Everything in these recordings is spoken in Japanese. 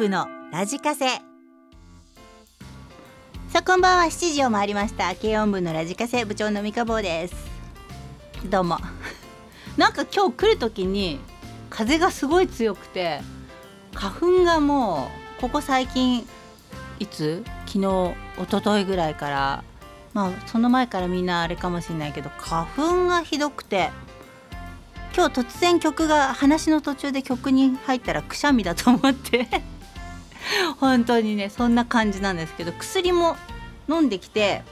部のラジカセ。さあこんばんは。7時を回りました。軽音部のラジカセ部長の三日坊です。どうも。なんか今日来る時に風がすごい強くて花粉がもうここ最近いつ？昨日一昨日ぐらいからまあその前からみんなあれかもしれないけど花粉がひどくて今日突然曲が話の途中で曲に入ったらくしゃみだと思って。本当にねそんな感じなんですけど薬も飲んできて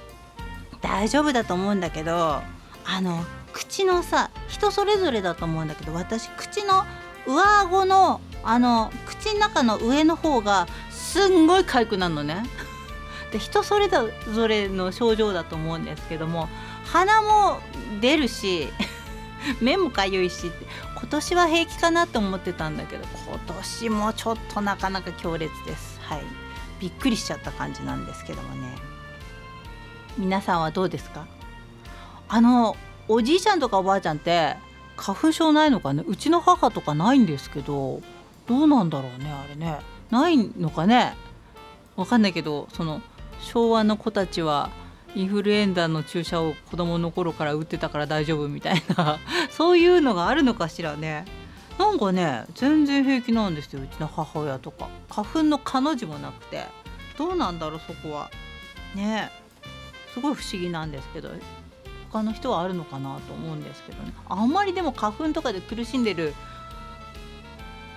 大丈夫だと思うんだけどあの口のさ人それぞれだと思うんだけど私口の上顎のあの口の中の上の方がすんごい痒くなるのね。で人それぞれの症状だと思うんですけども鼻も出るし 目もかゆいし今年は平気かなと思ってたんだけど今年もちょっとなかなか強烈です。はい。びっくりしちゃった感じなんですけどもね。皆さんはどうですか？あのおじいちゃんとかおばあちゃんって花粉症ないのかね？うちの母とかないんですけどどうなんだろうねあれね。ないのかね？わかんないけどその昭和の子たちはインフルエンザの注射を子供の頃から打ってたから大丈夫みたいな。そういうのがあるのかしらね。なんかね全然平気なんですようちの母親とか。花粉の彼女もなくて。どうなんだろうそこは。ね。すごい不思議なんですけど。他の人はあるのかなと思うんですけどね。あんまりでも花粉とかで苦しんでる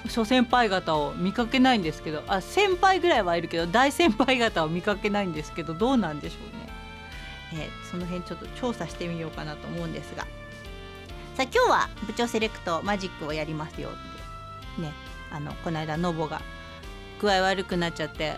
諸先輩方を見かけないんですけど。あ先輩ぐらいはいるけど大先輩方を見かけないんですけどどうなんでしょうね。えー、その辺ちょっと調査してみようかなと思うんですが。さあ今日は部長セレクトマジックをやりますよってね。あのこの間ノボが具合悪くなっちゃって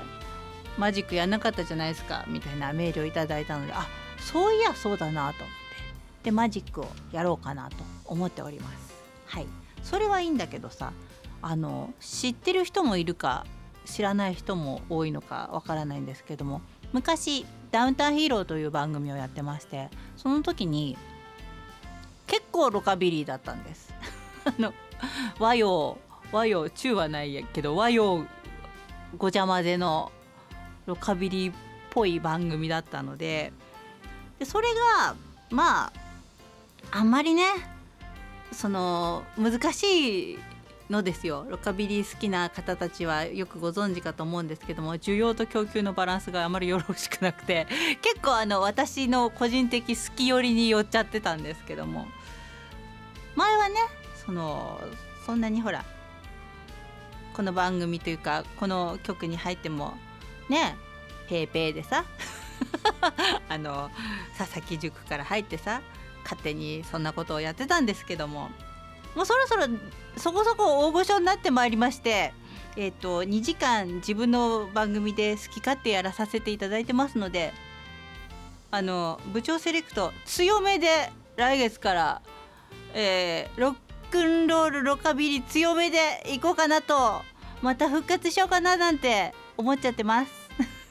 マジックやんなかったじゃないですかみたいなメールをいただいたのであそういやそうだなと思って。でマジックをやろうかなと思っております。はい。それはいいんだけどさあの知ってる人もいるか知らない人も多いのかわからないんですけども昔ダウンタウンヒーローという番組をやってましてその時に結構ロカビリーだったんです。あの和洋和洋中はないやけど和洋ごちゃ混ぜのロカビリーっぽい番組だったのででそれがまああんまりねその難しいのですよ。ロカビリー好きな方たちはよくご存知かと思うんですけども需要と供給のバランスがあまりよろしくなくて 結構あの私の個人的好き寄りに寄っちゃってたんですけども。前はねそのそんなにほらこの番組というかこの曲に入ってもねペーペーでさ あの佐々木塾から入ってさ勝手にそんなことをやってたんですけども。もうそろそろそこそこ大御所になってまいりましてえーと、2時間自分の番組で好き勝手やらさせていただいてますのであの部長セレクト強めで来月から、えー、ロックンロールロカビリ強めでいこうかなとまた復活しようかななんて思っちゃってます。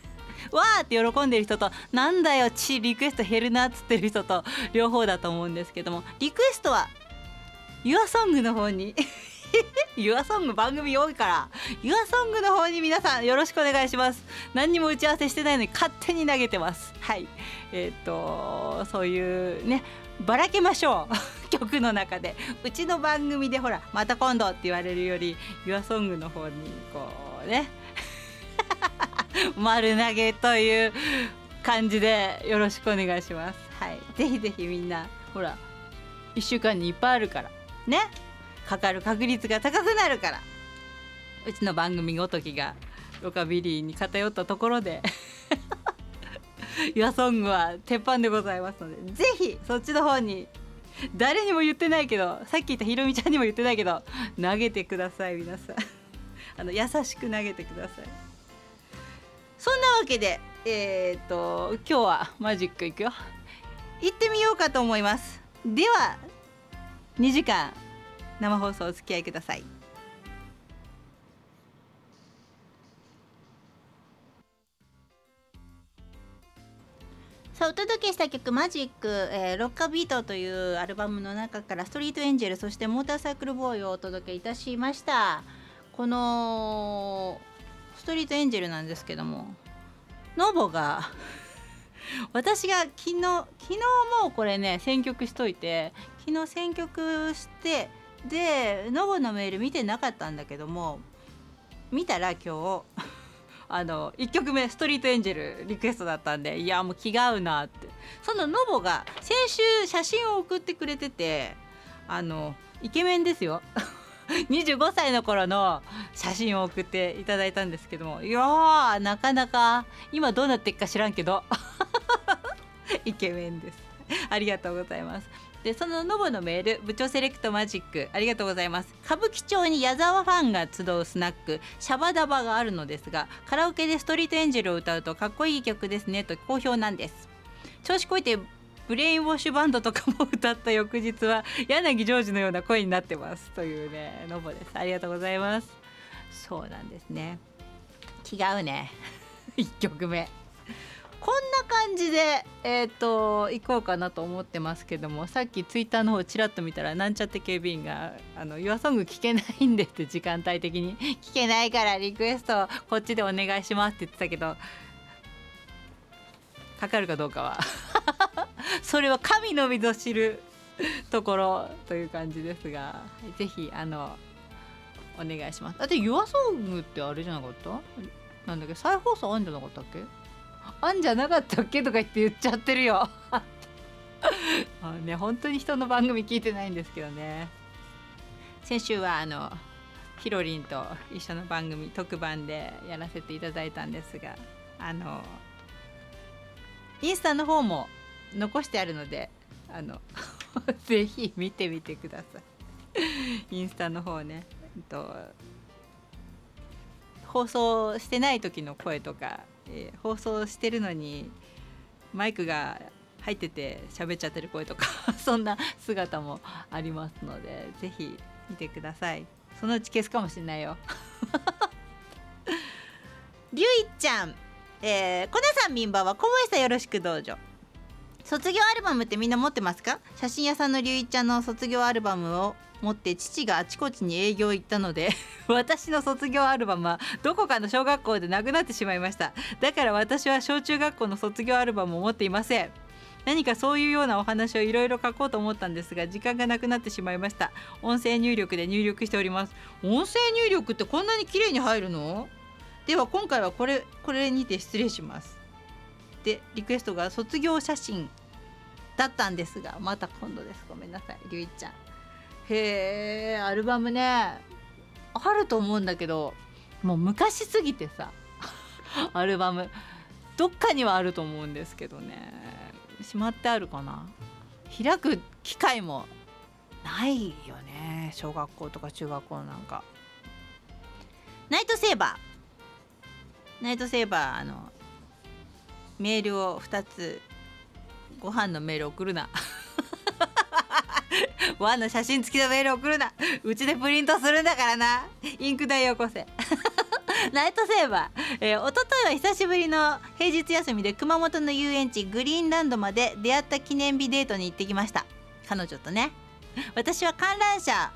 わーって喜んでる人となんだよちリクエスト減るなっつってる人と両方だと思うんですけどもリクエストは YourSong の方に。YourSong 番組多いから。YourSong の方に皆さんよろしくお願いします。何にも打ち合わせしてないのに勝手に投げてます。はい。えっ、とそういうねばらけましょう。曲の中で。うちの番組でほらまた今度って言われるより YourSong の方にこうね。丸投げという感じでよろしくお願いします。はい。ぜひぜひみんなほら1週間にいっぱいあるから。ね。かかる確率が高くなるから。うちの番組ごときがロカビリーに偏ったところでユアソングは鉄板でございますのでぜひそっちの方に誰にも言ってないけどさっき言ったひろみちゃんにも言ってないけど投げてください皆さん。あの優しく投げてください。そんなわけでえー、っと今日はマジックいくよ。行ってみようかと思います。では2時間生放送お付き合いください。さあお届けした曲「マジック、えー、ロッカービート」というアルバムの中から「ストリートエンジェル」そして「モーターサイクルボーイ」をお届けいたしました。この「ストリートエンジェルなんですけどもノボが 私が昨日昨日もうこれね選曲しといて昨日選曲してでノボのメール見てなかったんだけども見たら今日 あの1曲目「ストリートエンジェル」リクエストだったんでいやもう気が合うなって。そのノボが先週写真を送ってくれててあのイケメンですよ。25歳の頃の写真を送っていただいたんですけどもいやーなかなか今どうなってっか知らんけど。イケメンです。ありがとうございます。でそのノボのメール部長セレクトマジックありがとうございます。歌舞伎町に矢沢ファンが集うスナックシャバダバがあるのですがカラオケでストリートエンジェルを歌うとかっこいい曲ですねと好評なんです。調子こいてブレインウォッシュバンドとかも歌った翌日は柳ジョージのような声になってます。というねノボです。ありがとうございます。そうなんですね。気が合うね。1曲目。こんな感じでえっ、ー、と行こうかなと思ってますけどもさっきツイッターの方ちらっと見たらなんちゃって警備員が「あの YourSong 聞けないんで」って時間帯的に「聞けないからリクエストこっちでお願いします」って言ってたけどかかるかどうかは。それは神のみぞ知るところという感じですがぜひあのお願いします。だって YourSong ってあれじゃなかった？なんだっけ？再放送あんじゃなかったっけ？あんじゃなかったっけとか言って言っちゃってるよ。ね本当に人の番組聞いてないんですけどね。先週はあのひろりんと一緒の番組特番でやらせていただいたんですがあのインスタの方も残してあるのであの ぜひ見てみてください。インスタの方ねと放送してない時の声とかえー、放送してるのにマイクが入ってて喋っちゃってる声とか そんな姿もありますので是非見てください。そのうち消すかもしれないよ。りゅういちゃん、えー、コナさんみんばはこぼしたよろしくどうぞ。卒業アルバムってみんな持ってますか？写真屋さんのりゅういちゃんの卒業アルバムを持って父があちこちに営業行ったので 私の卒業アルバムはどこかの小学校でなくなってしまいました。だから私は小中学校の卒業アルバムを持っていません。何かそういうようなお話をいろいろ書こうと思ったんですが時間がなくなってしまいました。音声入力で入力しております。音声入力ってこんなに綺麗に入るの？では今回はこれこれにて失礼します。でリクエストが卒業写真。だったんですがまた今度です。ごめんなさいりゅういちゃん。へえアルバムね。あると思うんだけどもう昔すぎてさ アルバム。どっかにはあると思うんですけどね。しまってあるかな。開く機会もないよね。小学校とか中学校なんか。ナイトセーバー。ナイトセーバーあのメールを2つご飯のメール送るな。ワンの写真付きのメール送るな。うちでプリントするんだからな。インク代よこせ。ナイトセーバー、えー、おとといは久しぶりの平日休みで熊本の遊園地グリーンランドまで出会った記念日デートに行ってきました。彼女とね。私は観覧車。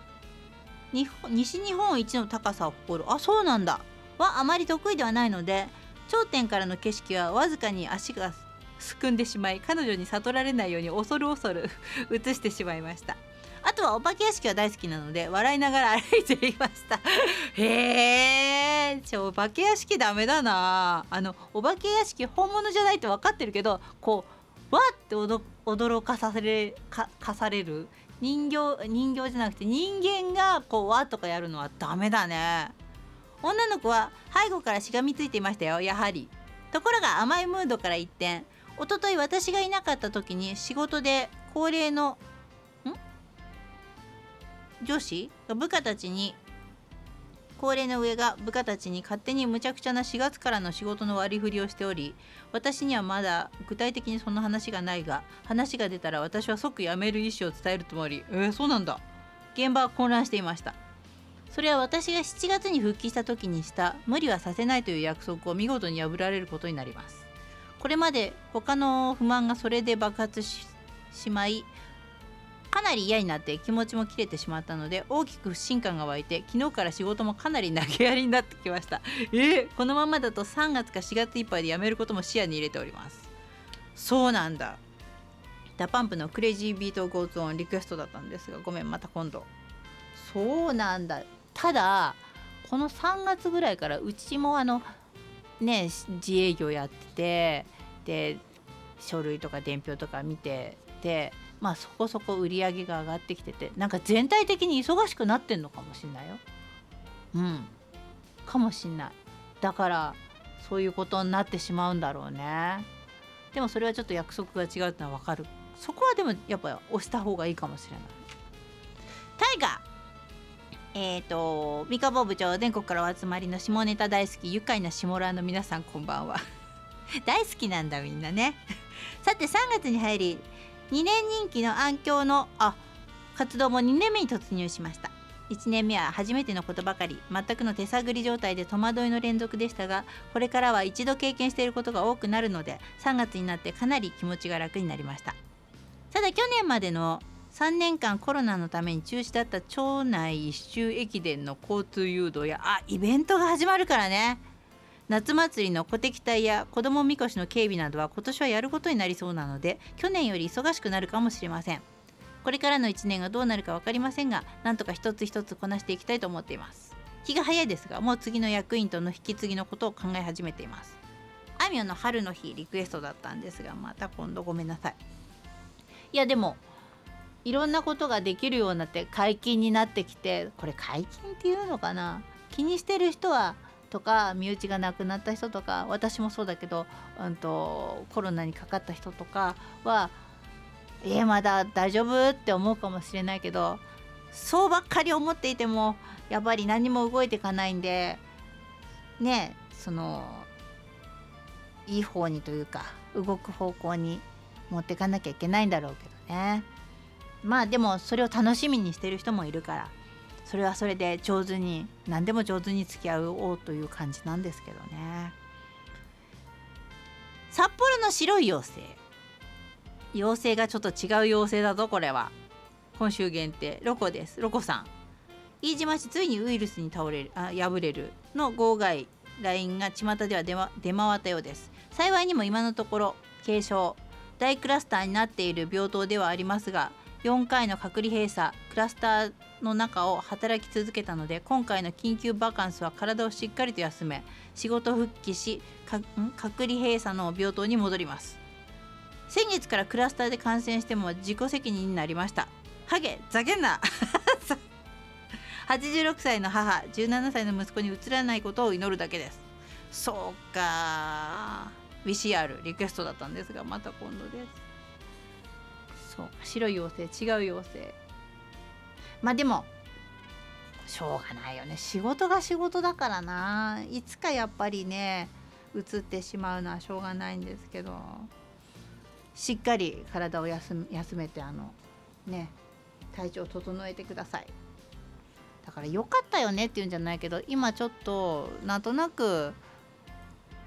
西日本一の高さを誇る。あそうなんだ。はあまり得意ではないので頂点からの景色はわずかに足がすくんでしまい彼女に悟られないように恐る恐る 映してしまいました。あとはお化け屋敷は大好きなので笑いながら歩いていました。へえお化け屋敷ダメだな。あのお化け屋敷本物じゃないって分かってるけどこうわって驚かされかかされる。人形人形じゃなくて人間がこうわとかやるのはダメだね。女の子は背後からしがみついていましたよやはり。ところが甘いムードから一転おととい私がいなかった時に仕事で恒例の上司が部下たちに高齢の上が部下たちに勝手に無茶苦茶な4月からの仕事の割り振りをしており私にはまだ具体的にその話がないが話が出たら私は即辞める意思を伝えるつもり。えー、そうなんだ。現場は混乱していました。それは私が7月に復帰した時にした無理はさせないという約束を見事に破られることになります。これまで他の不満がそれで爆発ししまいかなり嫌になって気持ちも切れてしまったので大きく不信感が湧いて昨日から仕事もかなり投げやりになってきました。え、このままだと3月か4月いっぱいで辞めることも視野に入れております。そうなんだ。 DA PUMP の Crazy Beat Goes On リクエストだったんですがごめんまた今度。そうなんだ。ただこの3月ぐらいからうちもあのね自営業やっててで書類とか伝票とか見ててまあそこそこ売り上げが上がってきててなんか全体的に忙しくなってんのかもしんないよ。うんかもしんない。だからそういうことになってしまうんだろうね。でもそれはちょっと約束が違うってのは分かる。そこはでもやっぱ押した方がいいかもしれない。タイガーえ、ー、と三河部長全国からお集まりの下ネタ大好き愉快な下ラーの皆さんこんばんは。大好きなんだみんなね。さて3月に入り2年任期の暗鏡のあ活動も2年目に突入しました。1年目は初めてのことばかり。全くの手探り状態で戸惑いの連続でしたがこれからは一度経験していることが多くなるので3月になってかなり気持ちが楽になりました。ただ去年までの3年間コロナのために中止だった町内一周駅伝の交通誘導やあイベントが始まるからね。夏祭りの鼓笛隊や子どもみこしの警備などは今年はやることになりそうなので去年より忙しくなるかもしれません。これからの1年がどうなるか分かりませんがなんとか一つ一つこなしていきたいと思っています。気が早いですがもう次の役員との引き継ぎのことを考え始めています。あみょんの春の日リクエストだったんですがまた今度ごめんなさい。いやでもいろんなことができるようになって解禁になってきてこれ解禁っていうのかな？気にしてる人はとか身内が亡くなった人とか私もそうだけど、うんと、コロナにかかった人とかはえ、まだ大丈夫って思うかもしれないけどそうばっかり思っていてもやっぱり何も動いていかないんでねそのいい方にというか動く方向に持っていかなきゃいけないんだろうけどね。まあでもそれを楽しみにしてる人もいるからそれはそれで上手に何でも上手に付き合おうという感じなんですけどね。札幌の白い妖精。妖精がちょっと違う妖精だぞこれは。今週限定。ロコです。ロコさん。飯島市ついにウイルスに倒れるあ破れる。の号外。LINE が巷では出,、出回ったようです。幸いにも今のところ軽症。大クラスターになっている病棟ではありますが4回の隔離閉鎖クラスターの中を働き続けたので今回の緊急バカンスは体をしっかりと休め仕事復帰し隔離閉鎖の病棟に戻ります。先月からクラスターで感染しても自己責任になりました。ハゲざけんな。86歳の母17歳の息子にうつらないことを祈るだけです。そうか VCR リクエストだったんですがまた今度です。そう。白い妖精違う妖精。まあでもしょうがないよね。仕事が仕事だからな。いつかやっぱりね移ってしまうのはしょうがないんですけど。しっかり体を休めてあのね体調を整えてください。だから良かったよねっていうんじゃないけど今ちょっとなんとなく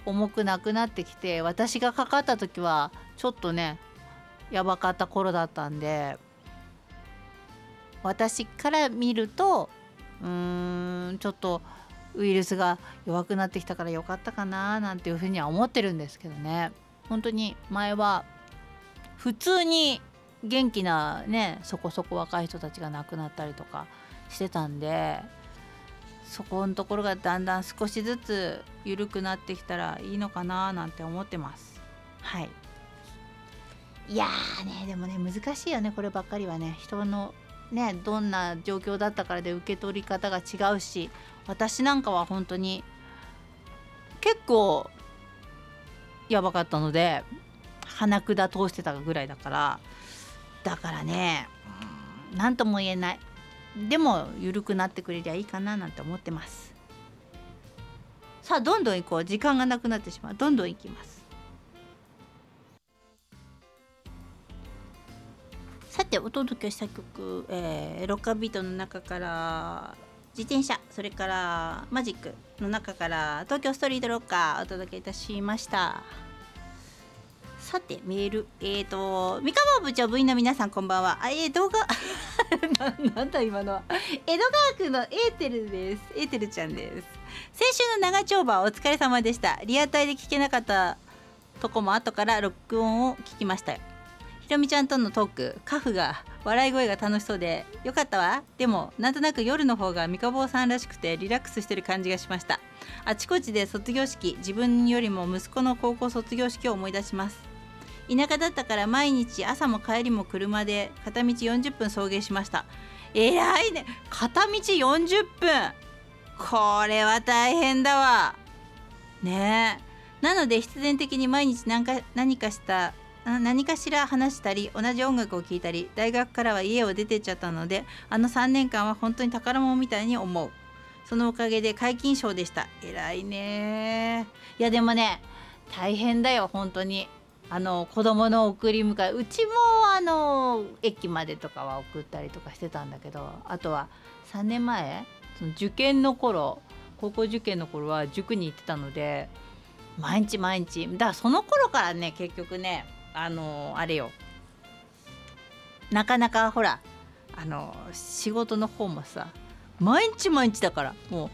重くなくなってきて私がかかった時はちょっとねやばかった頃だったんで私から見るとうーんちょっとウイルスが弱くなってきたからよかったかななんていうふうには思ってるんですけどね。本当に前は普通に元気なねそこそこ若い人たちが亡くなったりとかしてたんでそこのところがだんだん少しずつ緩くなってきたらいいのかななんて思ってます。はい。いやねでもね難しいよねこればっかりはね。人のねどんな状況だったからで受け取り方が違うし私なんかは本当に結構やばかったので鼻管通してたぐらいだから。だからね何とも言えない。でも緩くなってくれりゃいいかななんて思ってます。さあどんどん行こう。時間がなくなってしまう。どんどん行きます。さてお届けした曲、えー、ロッカービートの中から自転車それからマジックの中から東京ストリートロッカーお届けいたしました。さてメールえっ、ー、と三河部長部員の皆さんこんばんは。あえー、動画 ななんだ今のは。江戸川区のエーテルです。エーテルちゃんです。先週の長丁場お疲れ様でした。リアタイで聞けなかったとこも後から録音を聞きました。よひろみちゃんとのトークカフが笑い声が楽しそうでよかったわ。でもなんとなく夜の方が三河坊さんらしくてリラックスしてる感じがしました。あちこちで卒業式自分よりも息子の高校卒業式を思い出します。田舎だったから毎日朝も帰りも車で片道40分送迎しました。えらいね。片道40分。これは大変だわ。ねえ。なので必然的に毎日何か何かした何かしら話したり同じ音楽を聴いたり大学からは家を出てっちゃったのであの3年間は本当に宝物みたいに思う。そのおかげで皆勤賞でした。偉いね。いやでもね大変だよ本当に。あの子供の送り迎え。うちもあの駅までとかは送ったりとかしてたんだけどあとは3年前？その受験の頃高校受験の頃は塾に行ってたので毎日毎日。だからその頃からね結局ねあのあれよ。なかなかほらあの仕事の方もさ毎日毎日だからも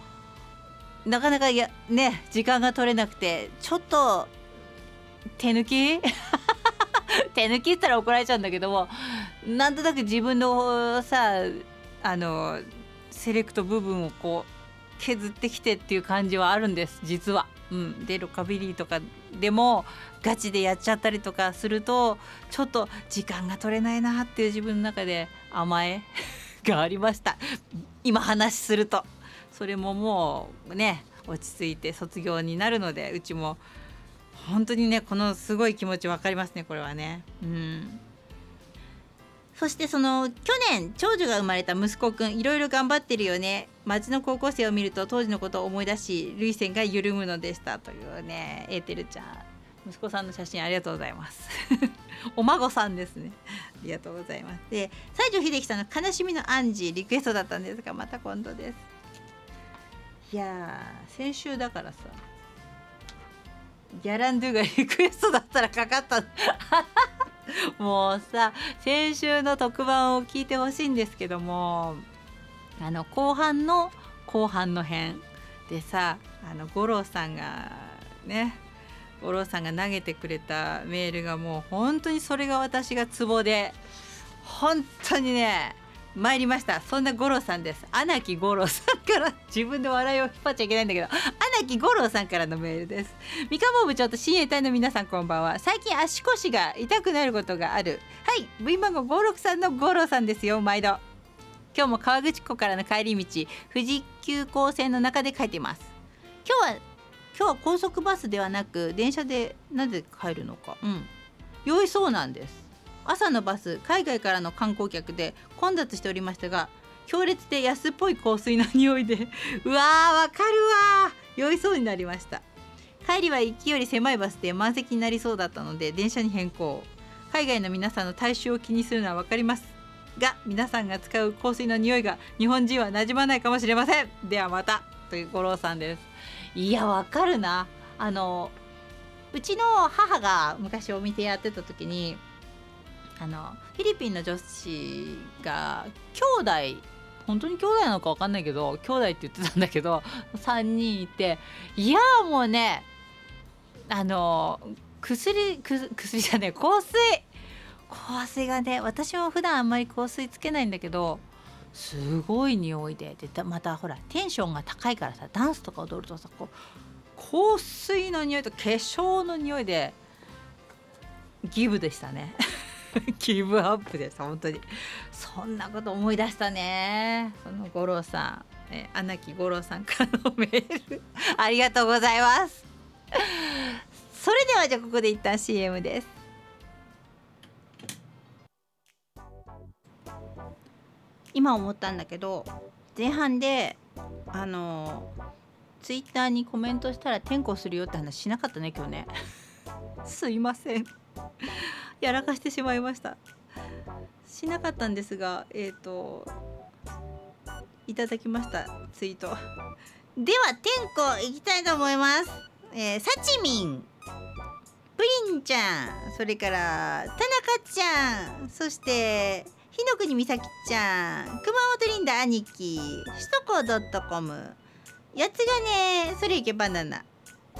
うなかなかやね時間が取れなくてちょっと手抜き？手抜きったら怒られちゃうんだけどもなんとなく自分のさあのセレクト部分をこう削ってきてっていう感じはあるんです実は。うん、でロカビリーとかでもガチでやっちゃったりとかするとちょっと時間が取れないなっていう自分の中で甘え がありました。今話すると。それももうね落ち着いて卒業になるのでうちも本当にねこのすごい気持ち分かりますねこれはね。うん。そしてその去年長女が生まれた息子くんいろいろ頑張ってるよね。町の高校生を見ると当時のことを思い出し涙腺が緩むのでしたというねエーテルちゃん。息子さんの写真ありがとうございます。お孫さんですね。ありがとうございます。で西城秀樹さんの悲しみのアンジーリクエストだったんですがまた今度です。いや先週だからさギャランドゥがリクエストだったらかかった もうさ先週の特番を聞いてほしいんですけどもあの後半の後半の編でさあの五郎さんがね五郎さんが投げてくれたメールがもう本当にそれが私がツボで本当にね参りました。そんな五郎さんです。穴木五郎さんから自分で笑いを引っ張っちゃいけないんだけど穴木五郎さんからのメールです。三河部長と親衛隊の皆さんこんばんは。最近足腰が痛くなることがある。はい部員番号563の五郎さんですよ毎度。今日も川口湖からの帰り道富士急行線の中で帰っています。今日は今日は高速バスではなく電車でなぜ帰るのか。うん。酔いそうなんです。朝のバス海外からの観光客で混雑しておりましたが強烈で安っぽい香水の匂いで うわーわかるわ酔いそうになりました。帰りは行きより狭いバスで満席になりそうだったので電車に変更。海外の皆さんの体臭を気にするのは分かりますが皆さんが使う香水の匂いが日本人は馴染まないかもしれません。ではまたという五郎さんです。いやわかるな。あのうちの母が昔お店やってた時にあのフィリピンの女子が兄弟本当に兄弟なのか分かんないけど兄弟って言ってたんだけど 3人いていやもうねあの薬薬じゃねえ香水。香水がね私も普段あんまり香水つけないんだけどすごい匂いで。でまたほらテンションが高いからさダンスとか踊るとさこう香水の匂いと化粧の匂いでギブでしたね。ギブアップです本当に。そんなこと思い出したね。その五郎さんえ穴木五郎さんからのメール。ありがとうございます。それではじゃあここで一旦 CM です。今思ったんだけど前半であのツイッターにコメントしたら転校するよって話しなかったね今日ね。すいません。やらかしてしまいました。しなかったんですがえっ、ー、といただきましたツイート。では天候いきたいと思います。えー、サチミン。プリンちゃん。それから田中ちゃん。そして日の国美咲ちゃん。熊本リンダ兄貴。首都高 .com やつがねそれいけバナナ。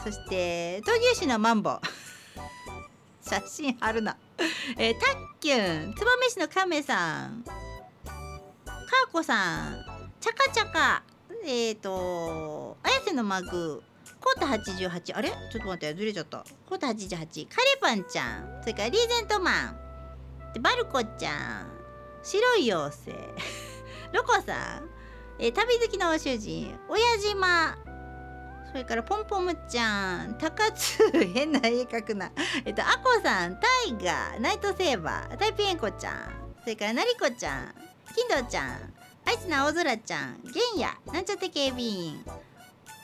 そして闘牛士のマンボ。写真貼るな。えー、たっきゅん燕市の亀さん。かーこさん。ちゃかちゃか。えっ、ー、と綾瀬のマグ。コータ88あれ？ちょっと待ってずれちゃった。コータ88カレパンちゃん。それからリーゼントマン。でバルコちゃん。白い妖精。ロコさん、えー、旅好きの主人。親島。それからポンポムちゃん。高津変な絵描くな。えっとアコさんタイガーナイトセーバー。タイピエンコちゃんそれからナリコちゃん。金堂ちゃん。アイスな青空ちゃん。ゲンヤなんちゃって警備員。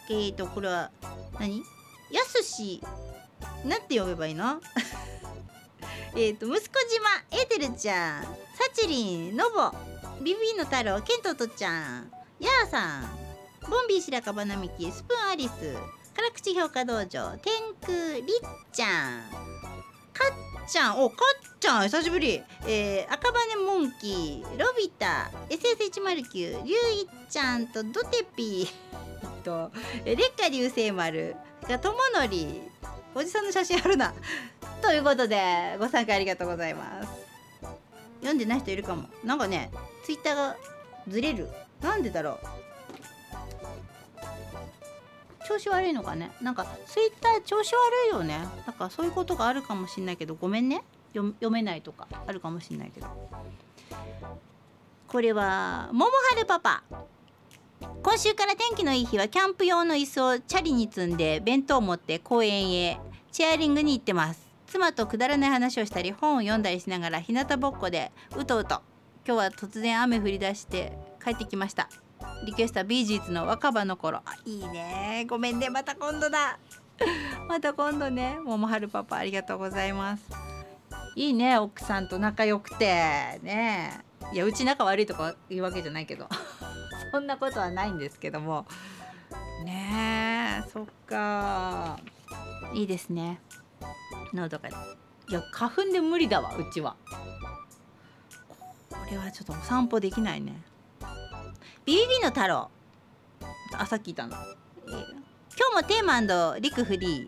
えーとこれは何？やすしなんて呼べばいいの？えっと息子島エーテルちゃん。サチリンノボ。ビビの太郎ケントトちゃん。ヤーさん。ボンビー白樺並木スプーンアリス辛口評価道場天空りっちゃん。かっちゃん。おかっちゃん久しぶり、えー、赤羽モンキーロビタ SS109 リュウイちゃんとドテピー。と劣化流星丸がとものりおじさんの写真あるな。ということでご参加ありがとうございます。読んでない人いるかも。なんかねツイッターがずれる。なんでだろう。調子悪いのかね？なんかツイッター調子悪いよね。なんかそういうことがあるかもしんないけどごめんね。読めないとかあるかもしんないけど。これは桃春パパ。今週から天気のいい日はキャンプ用の椅子をチャリに積んで弁当を持って公園へチェアリングに行ってます。妻とくだらない話をしたり本を読んだりしながら日向ぼっこでうとうと今日は突然雨降り出して帰ってきました。リクエストはビージーズの若葉の頃。いいね。ごめんね。また今度だ。また今度ね。桃春パパありがとうございます。いいね。奥さんと仲良くて。ね。いやうち仲悪いとか言うわけじゃないけど。そんなことはないんですけども。ねえ。そっか。いいですね。喉が。いや花粉で無理だわうちは。これはちょっとお散歩できないね。ビビビの太郎。あさっき言ったの、今日もテーマリクフリー。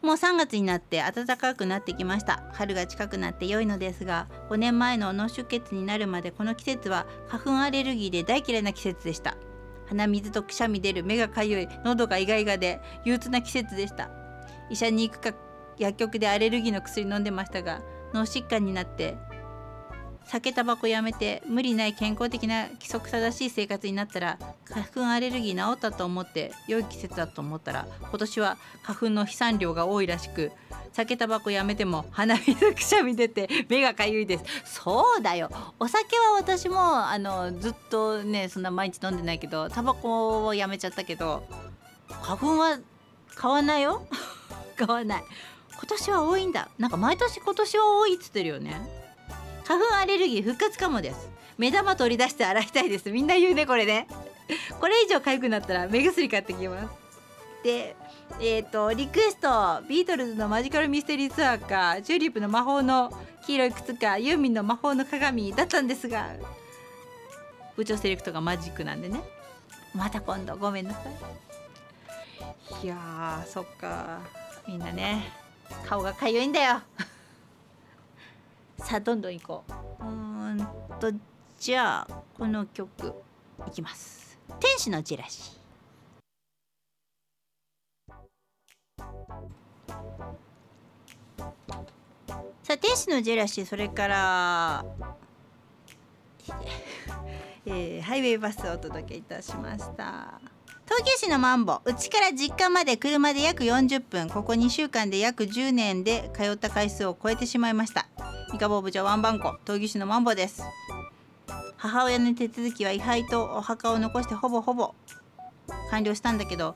もう3月になって暖かくなってきました。春が近くなって良いのですが5年前の脳出血になるまでこの季節は花粉アレルギーで大嫌いな季節でした。鼻水とくしゃみ出る目がかゆい喉がイガイガで憂鬱な季節でした。医者に行くか薬局でアレルギーの薬飲んでましたが脳疾患になって酒タバコやめて無理ない健康的な規則正しい生活になったら花粉アレルギー治ったと思って良い季節だと思ったら今年は花粉の飛散量が多いらしく酒タバコやめても鼻水くしゃみ出て目がかゆいです。そうだよ。お酒は私もあのずっとねそんな毎日飲んでないけどタバコをやめちゃったけど花粉は買わないよ。買わない。今年は多いんだ。なんか毎年今年は多いっつってるよね。花粉アレルギー復活かもです。目玉取り出して洗いたいです。みんな言うねこれね。これ以上痒くなったら目薬買ってきます。でえっ、ー、とリクエストビートルズのマジカルミステリーツアーかチューリップの魔法の黄色い靴かユーミンの魔法の鏡だったんですが部長セレクトがマジックなんでね。また今度ごめんなさい。いやそっかみんなね顔がかゆいんだよ。さあどんどん行こう。うんとじゃあこの曲いきます。天使のジェラシ。ーさあ天使のジェラシーそれから えー、ハイウェイバスをお届けいたしました。東京市のマンボうちから実家まで車で約40分ここ2週間で約10年で通った回数を超えてしまいました。三河坊部長ワンバンコ東京市のマンボです。母親の手続きは位牌とお墓を残してほぼほぼ完了したんだけど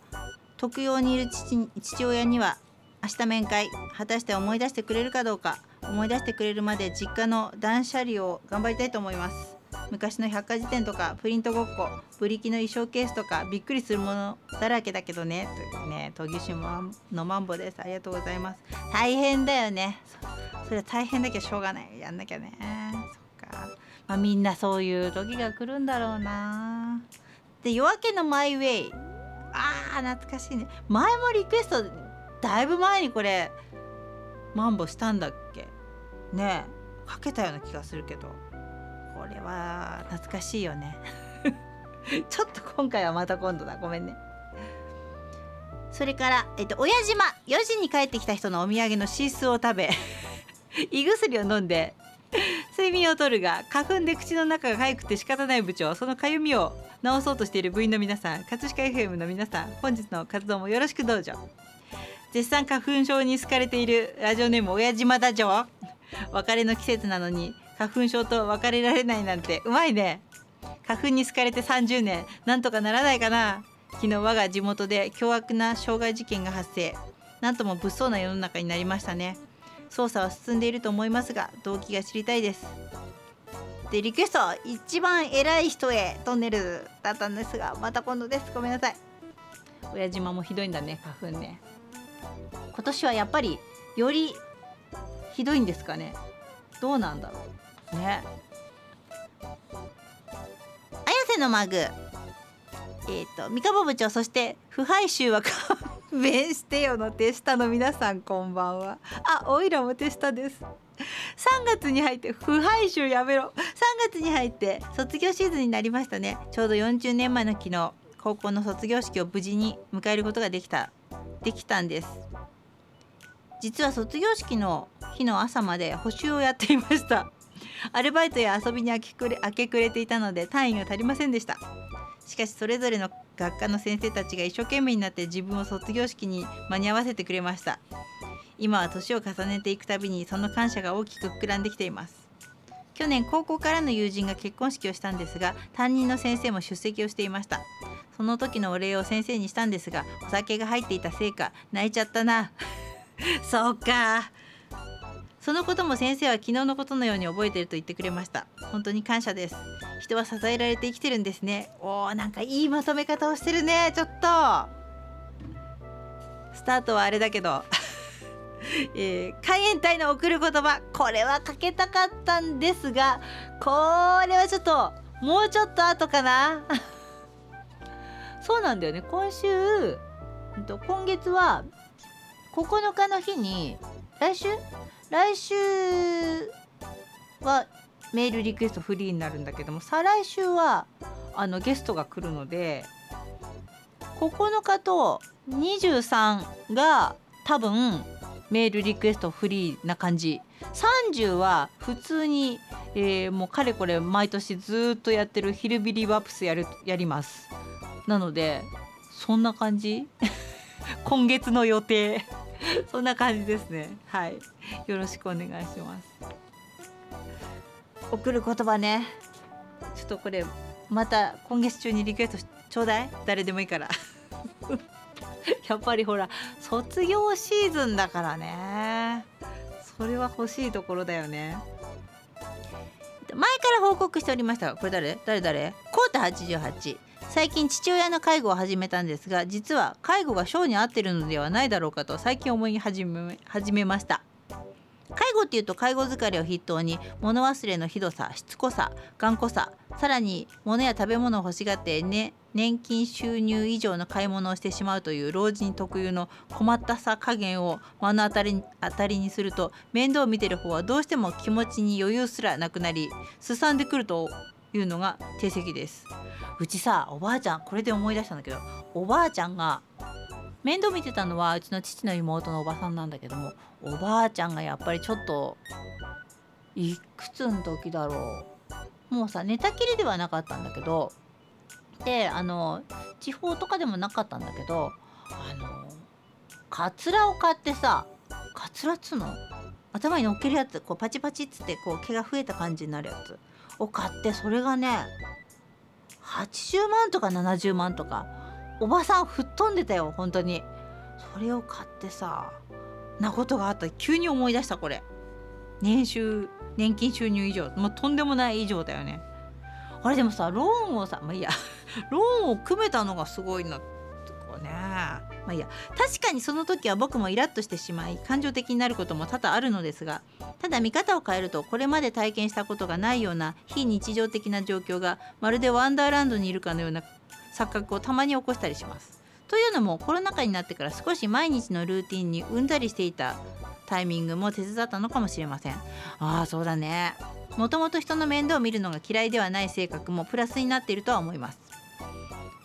特養にいる父父親には明日面会果たして思い出してくれるかどうか思い出してくれるまで実家の断捨離を頑張りたいと思います。昔の百科事典とかプリントごっこブリキの衣装ケースとかびっくりするものだらけだけどねというね研ぎ師のマンボです。ありがとうございます。大変だよね。それは大変だけどしょうがない。やんなきゃね。そっか。まあみんなそういう時が来るんだろうな。で夜明けのマイウェイ。あー懐かしいね。前もリクエストだいぶ前にこれマンボしたんだっけ？ね。えかけたような気がするけど。は懐かしいよね。ちょっと今回はまた今度だ。ごめんね。それから、えっと、親島。4時に帰ってきた人のお土産のシースを食べ 胃薬を飲んで睡眠をとるが花粉で口の中が痒くて仕方ない部長。そのかゆみを治そうとしている部員の皆さん葛飾 FM の皆さん本日の活動もよろしくどうぞ。絶賛花粉症に好かれているラジオネーム親島だじょ別れの季節なのに花粉症と別れられないなんてうまいね。花粉に好かれて30年なんとかならないかな。昨日我が地元で凶悪な傷害事件が発生。なんとも物騒な世の中になりましたね。捜査は進んでいると思いますが動機が知りたいです。でリクエスト一番偉い人へトンネルだったんですがまた今度です。ごめんなさい。親島もひどいんだね花粉ね。今年はやっぱりよりひどいんですかね。どうなんだろう。ね。綾瀬のマグ。えっ、ー、と三河部長そして腐敗臭は勘弁してよの手下の皆さんこんばんは。あおいらも手下です。3月に入って腐敗臭やめろ。3月に入って卒業シーズンになりましたね。ちょうど40年前の昨日高校の卒業式を無事に迎えることができたできたんです。実は卒業式の日の朝まで補習をやっていました。アルバイトや遊びに明け暮れ明け暮れていたので単位が足りませんでした。しかしそれぞれの学科の先生たちが一生懸命になって自分を卒業式に間に合わせてくれました。今は年を重ねていくたびにその感謝が大きく膨らんできています。去年高校からの友人が結婚式をしたんですが担任の先生も出席をしていました。その時のお礼を先生にしたんですがお酒が入っていたせいか泣いちゃったな。そうか。そのことも先生は昨日のことのように覚えてると言ってくれました。本当に感謝です。人は支えられて生きてるんですね。おーなんかいいまとめ方をしてるね。ちょっと。スタートはあれだけど。えー、海援隊の送る言葉。これはかけたかったんですがこれはちょっともうちょっと後かな。そうなんだよね。今週今月は9日の日に来週来週はメールリクエストフリーになるんだけども再来週はあのゲストが来るので9日と23が多分メールリクエストフリーな感じ。30は普通に、えー、もうかれこれ毎年ずっとやってるヒルビリーバップスやるやります。なのでそんな感じ？今月の予定。そんな感じですね。はい。よろしくお願いします。送る言葉ね。ちょっとこれまた今月中にリクエストちょうだい。誰でもいいから。やっぱりほら卒業シーズンだからね。それは欲しいところだよね。前から報告しておりました。がこれ誰？誰？誰？コータ88最近父親の介護を始めたんですが実は介護が性に合ってるのではないだろうかと最近思い始め始めました。介護っていうと介護疲れを筆頭に物忘れのひどさしつこさ頑固ささらに物や食べ物を欲しがって、ね、年金収入以上の買い物をしてしまうという老人特有の困ったさ加減を目の当たり当たりにすると面倒を見てる方はどうしても気持ちに余裕すらなくなりすさんでくるというのが定石です。うちさおばあちゃんこれで思い出したんだけどおばあちゃんが面倒見てたのはうちの父の妹のおばさんなんだけどもおばあちゃんがやっぱりちょっといくつの時だろう。もうさ寝たきりではなかったんだけどであの地方とかでもなかったんだけどあのカツラを買ってさカツラっつうの？頭に乗っけるやつこうパチパチっつってこう毛が増えた感じになるやつ。を買ってそれがね80万とか70万とかおばさん吹っ飛んでたよ本当に。それを買ってさなことがあった。急に思い出したこれ。年収年金収入以上もうとんでもない以上だよね。あれでもさローンをさまあいいや。ローンを組めたのがすごいなとかね。まあいいや。確かにその時は僕もイラッとしてしまい感情的になることも多々あるのですがただ見方を変えるとこれまで体験したことがないような非日常的な状況がまるでワンダーランドにいるかのような錯覚をたまに起こしたりします。というのもコロナ禍になってから少し毎日のルーティンにうんざりしていたタイミングも手伝ったのかもしれません。ああそうだね。もともと人の面倒を見るのが嫌いではない性格もプラスになっているとは思います。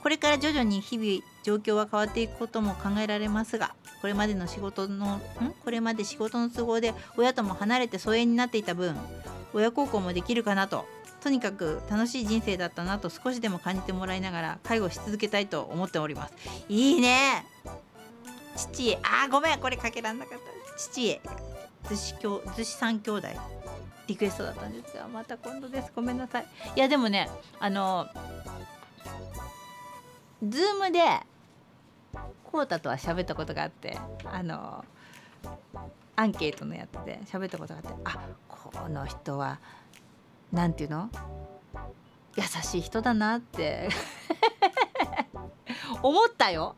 これから徐々に日々状況は変わっていくことも考えられますがこれまでの仕事のん？これまで仕事の都合で親とも離れて疎遠になっていた分親孝行もできるかなととにかく楽しい人生だったなと少しでも感じてもらいながら介護し続けたいと思っております。いいね！父へ。あーごめん。これかけらんなかった。父へ。逗子兄逗子三兄弟。リクエストだったんですがまた今度です。ごめんなさい。いやでもねあの Zoom でコータとは喋ったことがあってあのアンケートのやつで喋ったことがあってあこの人は何て言うの？優しい人だなって 思ったよ。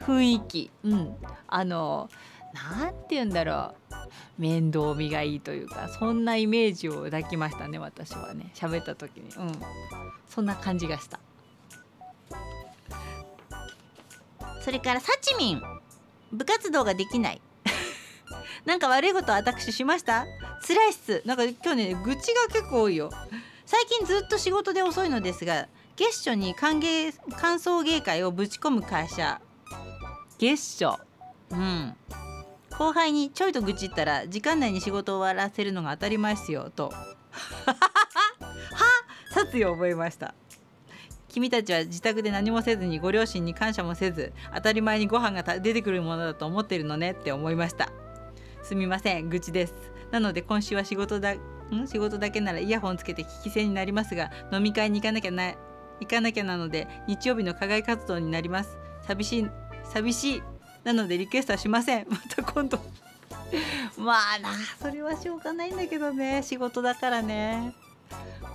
雰囲気。うん。あの何て言うんだろう。面倒見がいいというかそんなイメージを抱きましたね私はね。喋った時に。うん。そんな感じがした。それからサチミン。部活動ができない。なんか悪いこと私しました？辛いっす。なんか今日ね愚痴が結構多いよ。最近ずっと仕事で遅いのですが月初に歓迎歓送迎会をぶち込む会社。月初。うん。後輩にちょいと愚痴ったら時間内に仕事を終わらせるのが当たり前っすよと。は殺意を覚えました。君たちは自宅で何もせずにご両親に感謝もせず当たり前にご飯が出てくるものだと思ってるのねって思いました。すみません愚痴です。なので今週は仕事だん？仕事だけならイヤホンつけて聞き戦になりますが飲み会に行かなきゃな行かなきゃなので日曜日の課外活動になります。寂しい寂しい。なのでリクエストはしません。また今度。まあなそれはしょうがないんだけどね。仕事だからね。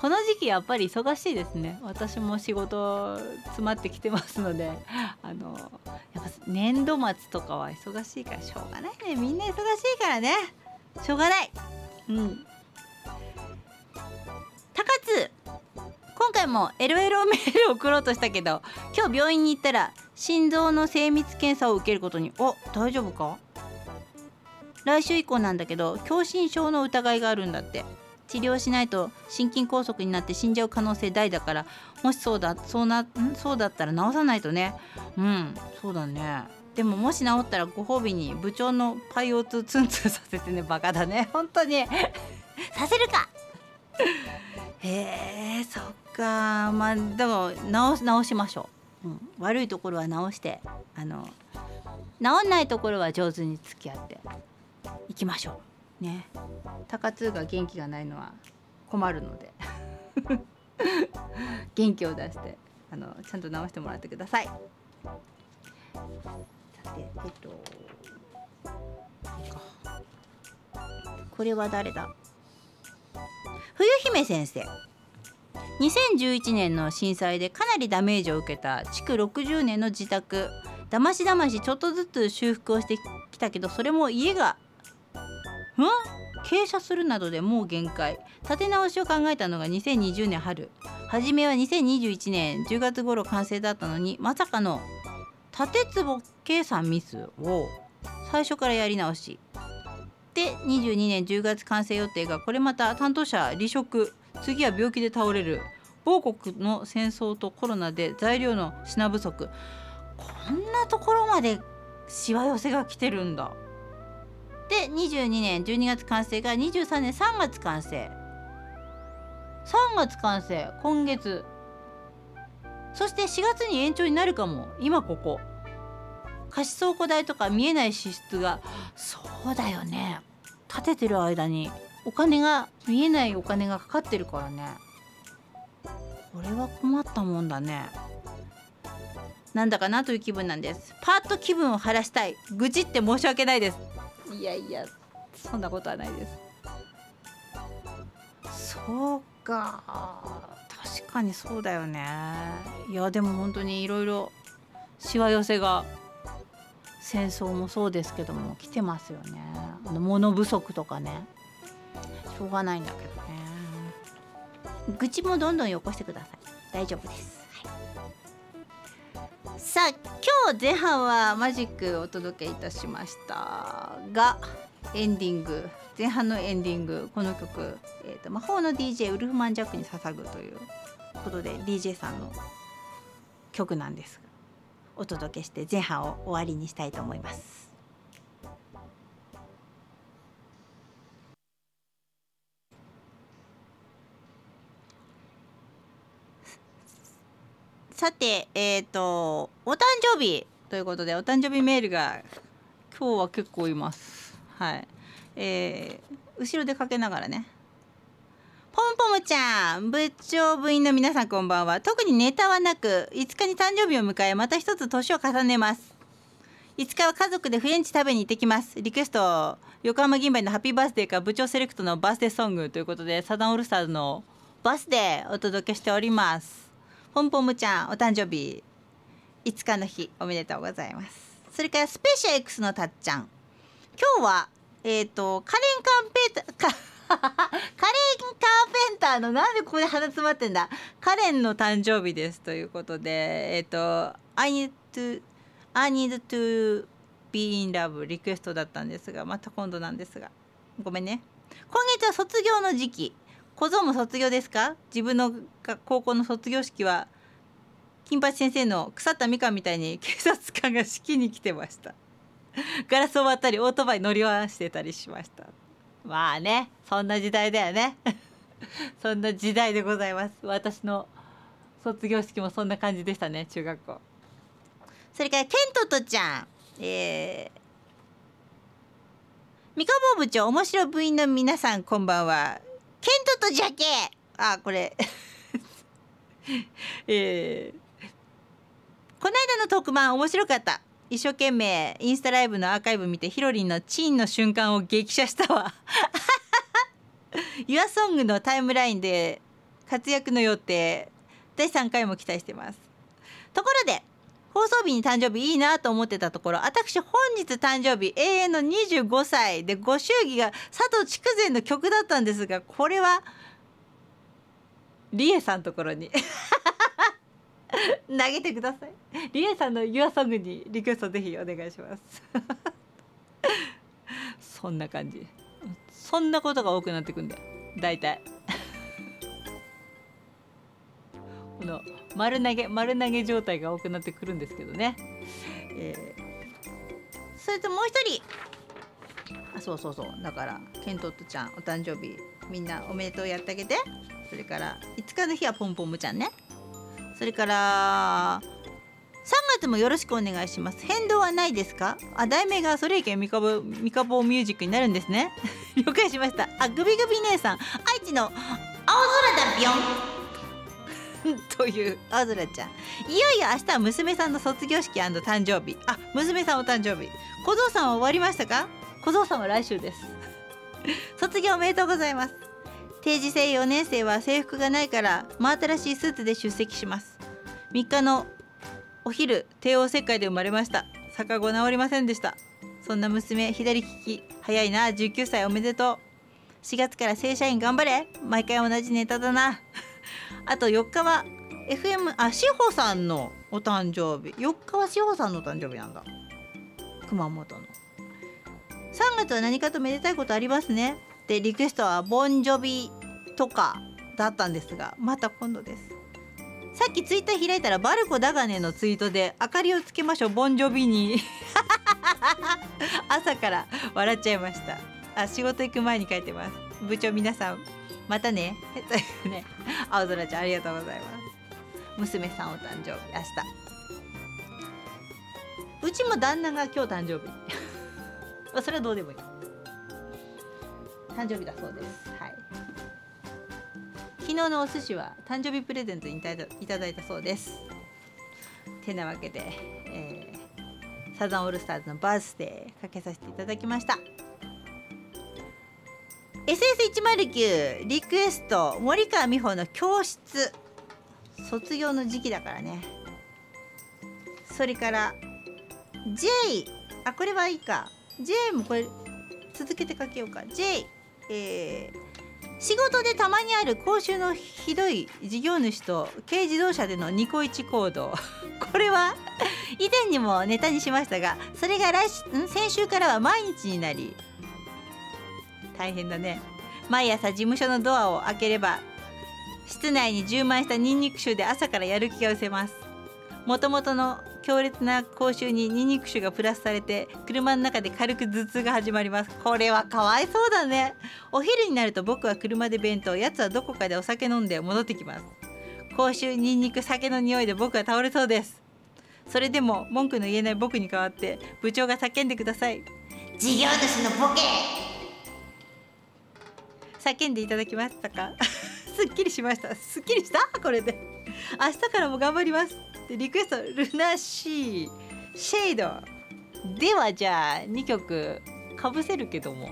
この時期やっぱり忙しいですね。私も仕事詰まってきてますので。あのやっぱ年度末とかは忙しいからしょうがないね。みんな忙しいからね。しょうがない。うん。高津今回も LLO メール送ろうとしたけど今日病院に行ったら心臓の精密検査を受けることに。お大丈夫か？来週以降なんだけど狭心症の疑いがあるんだって。治療しないと心筋梗塞になって死んじゃう可能性大だからもしそうだそうなんそうだったら治さないとね。うんそうだね。でももし治ったらご褒美に部長のパイオツツンツンさせてね。バカだね。本当に。させるか。へえそっか。まあでも直直しましょう、うん、悪いところは直してあの治んないところは上手に付き合っていきましょうね。高通が元気がないのは困るので。元気を出してあのちゃんと直してもらってください。さてえっとこれは誰だ？冬姫先生。2011年の震災でかなりダメージを受けた築60年の自宅。だましだましちょっとずつ修復をしてきたけどそれも家が傾斜するなどでもう限界。建て直しを考えたのが2020年春。初めは2021年10月頃完成だったのにまさかの縦坪計算ミスを最初からやり直し。で22年10月完成予定がこれまた担当者離職。次は病気で倒れる。某国の戦争とコロナで材料の品不足。こんなところまでしわ寄せが来てるんだ。で22年12月完成が23年3月完成。3月完成今月。そして4月に延長になるかも今ここ。貸倉庫代とか見えない支出が。そうだよね。建ててる間にお金が見えないお金がかかってるからね。これは困ったもんだね。なんだかなという気分なんです。パッと気分を晴らしたい。愚痴って申し訳ないです。いやいやそんなことはないです。そうか。確かにそうだよね。いやでも本当にいろいろしわ寄せが戦争もそうですけども来てますよね。あの物不足とかね。しょうがないんだけどね。愚痴もどんどんよこしてください。大丈夫です、さあ今日前半はマジックお届けいたしましたがエンディング前半のエンディングこの曲、えーと、魔法の DJ ウルフマンジャックに捧ぐということで DJ さんの曲なんですお届けして前半を終わりにしたいと思います。さて、えっ、ー、とお誕生日ということでお誕生日メールが今日は結構います。はい。えー、後ろでかけながらね。ポンポムちゃん部長部員の皆さんこんばんは特にネタはなく5日に誕生日を迎えまた一つ年を重ねます5日は家族でフレンチ食べに行ってきますリクエスト横浜銀杯のハッピーバースデーか部長セレクトのバースデーソングということでサザンオールスターズのバースデーお届けしておりますポンポムちゃんお誕生日5日の日おめでとうございます。それからスペシャ X のたっちゃん。今日はえっ、ー、とカレンカンペーター カレン・カーペンターのなんでここで鼻詰まってんだ。カレンの誕生日ですということでえっ、ー、と「I need to I need to be in love」リクエストだったんですがまた今度なんですが。ごめんね。今月は卒業の時期。小僧も卒業ですか？自分の高校の卒業式は金八先生の腐ったみかんみたいに 警察官が式に来てました。ガラスを割ったりオートバイ乗り回してたりしました。まあねそんな時代だよね。そんな時代でございます。私の卒業式もそんな感じでしたね中学校。それからケントとちゃん。えー、三河部長面白部員の皆さんこんばんは。ケントとジャケ。あこれ。えー、この間の特番面白かった。一生懸命インスタライブのアーカイブ見てヒロリンのチーンの瞬間を激写したわ。YourSong のタイムラインで活躍の予定。第3回も期待してます。ところで放送日に誕生日いいなと思ってたところ私本日誕生日永遠の25歳でご祝儀が佐藤筑前の曲だったんですがこれはリエさんところに。投げてください。リエさんの YourSong にリクエストぜひお願いします。そんな感じ。そんなことが多くなってくんだ。大体。この丸投げ丸投げ状態が多くなってくるんですけどね、えー、それともう一人。あそうそうそう。だからケントットちゃんお誕生日みんなおめでとうやってあげて。それから5日の日はポンポンムちゃんね。それから3月もよろしくお願いします。変動はないですか？あ題名がそれいけミカボミカボミュージックになるんですね。了解しました。あグビグビ姉さん。愛知の青空だビヨン という。青空ちゃん。いよいよ明日は娘さんの卒業式誕生日。あ娘さんお誕生日。小僧さんは終わりましたか？小僧さんは来週です。卒業おめでとうございます。定時制4年生は制服がないから真新しいスーツで出席します。3日のお昼帝王切開で生まれました。逆子治りませんでした。そんな娘左利き。早いな19歳おめでとう。4月から正社員頑張れ。毎回同じネタだなあと4日は FM あ志保さんのお誕生日。4日は志保さんのお誕生日なんだ。熊本の。3月は何かとめでたいことありますね。でリクエストはボンジョビとかだったんですがまた今度です。さっきツイッター開いたらバルコダガネのツイートで明かりをつけましょうボンジョビに。朝から笑っちゃいました。あ仕事行く前に書いてます。部長皆さんまたね。というね青空ちゃんありがとうございます。娘さんお誕生日明日。うちも旦那が今日誕生日。まあそれはどうでもいい。誕生日だそうです。はい。昨日のお寿司は誕生日プレゼントにいただいたそうです。てなわけで、えー、サザンオールスターズのバースデーかけさせていただきました。SS109 リクエスト森川美穂の教室。卒業の時期だからね。それから J あこれはいいか。J もこれ続けて書けようか。J えー仕事でたまにある講習のひどい事業主と軽自動車でのニコイチ行動。これは以前にもネタにしましたがそれが来先週からは毎日になり大変だね。毎朝事務所のドアを開ければ室内に充満したニンニク臭で朝からやる気が失せます。もともとの強烈な口臭にニンニク臭がプラスされて車の中で軽く頭痛が始まります。これはかわいそうだね。お昼になると僕は車で弁当やつはどこかでお酒飲んで戻ってきます。口臭ニンニク酒の匂いで僕は倒れそうです。それでも文句の言えない僕に代わって部長が叫んでください事業主のボケ叫んでいただきましたか。すっきりしました。すっきりした？これで。明日からも頑張りますでリクエストルナシーシェード。ではじゃあ2曲。かぶせるけども。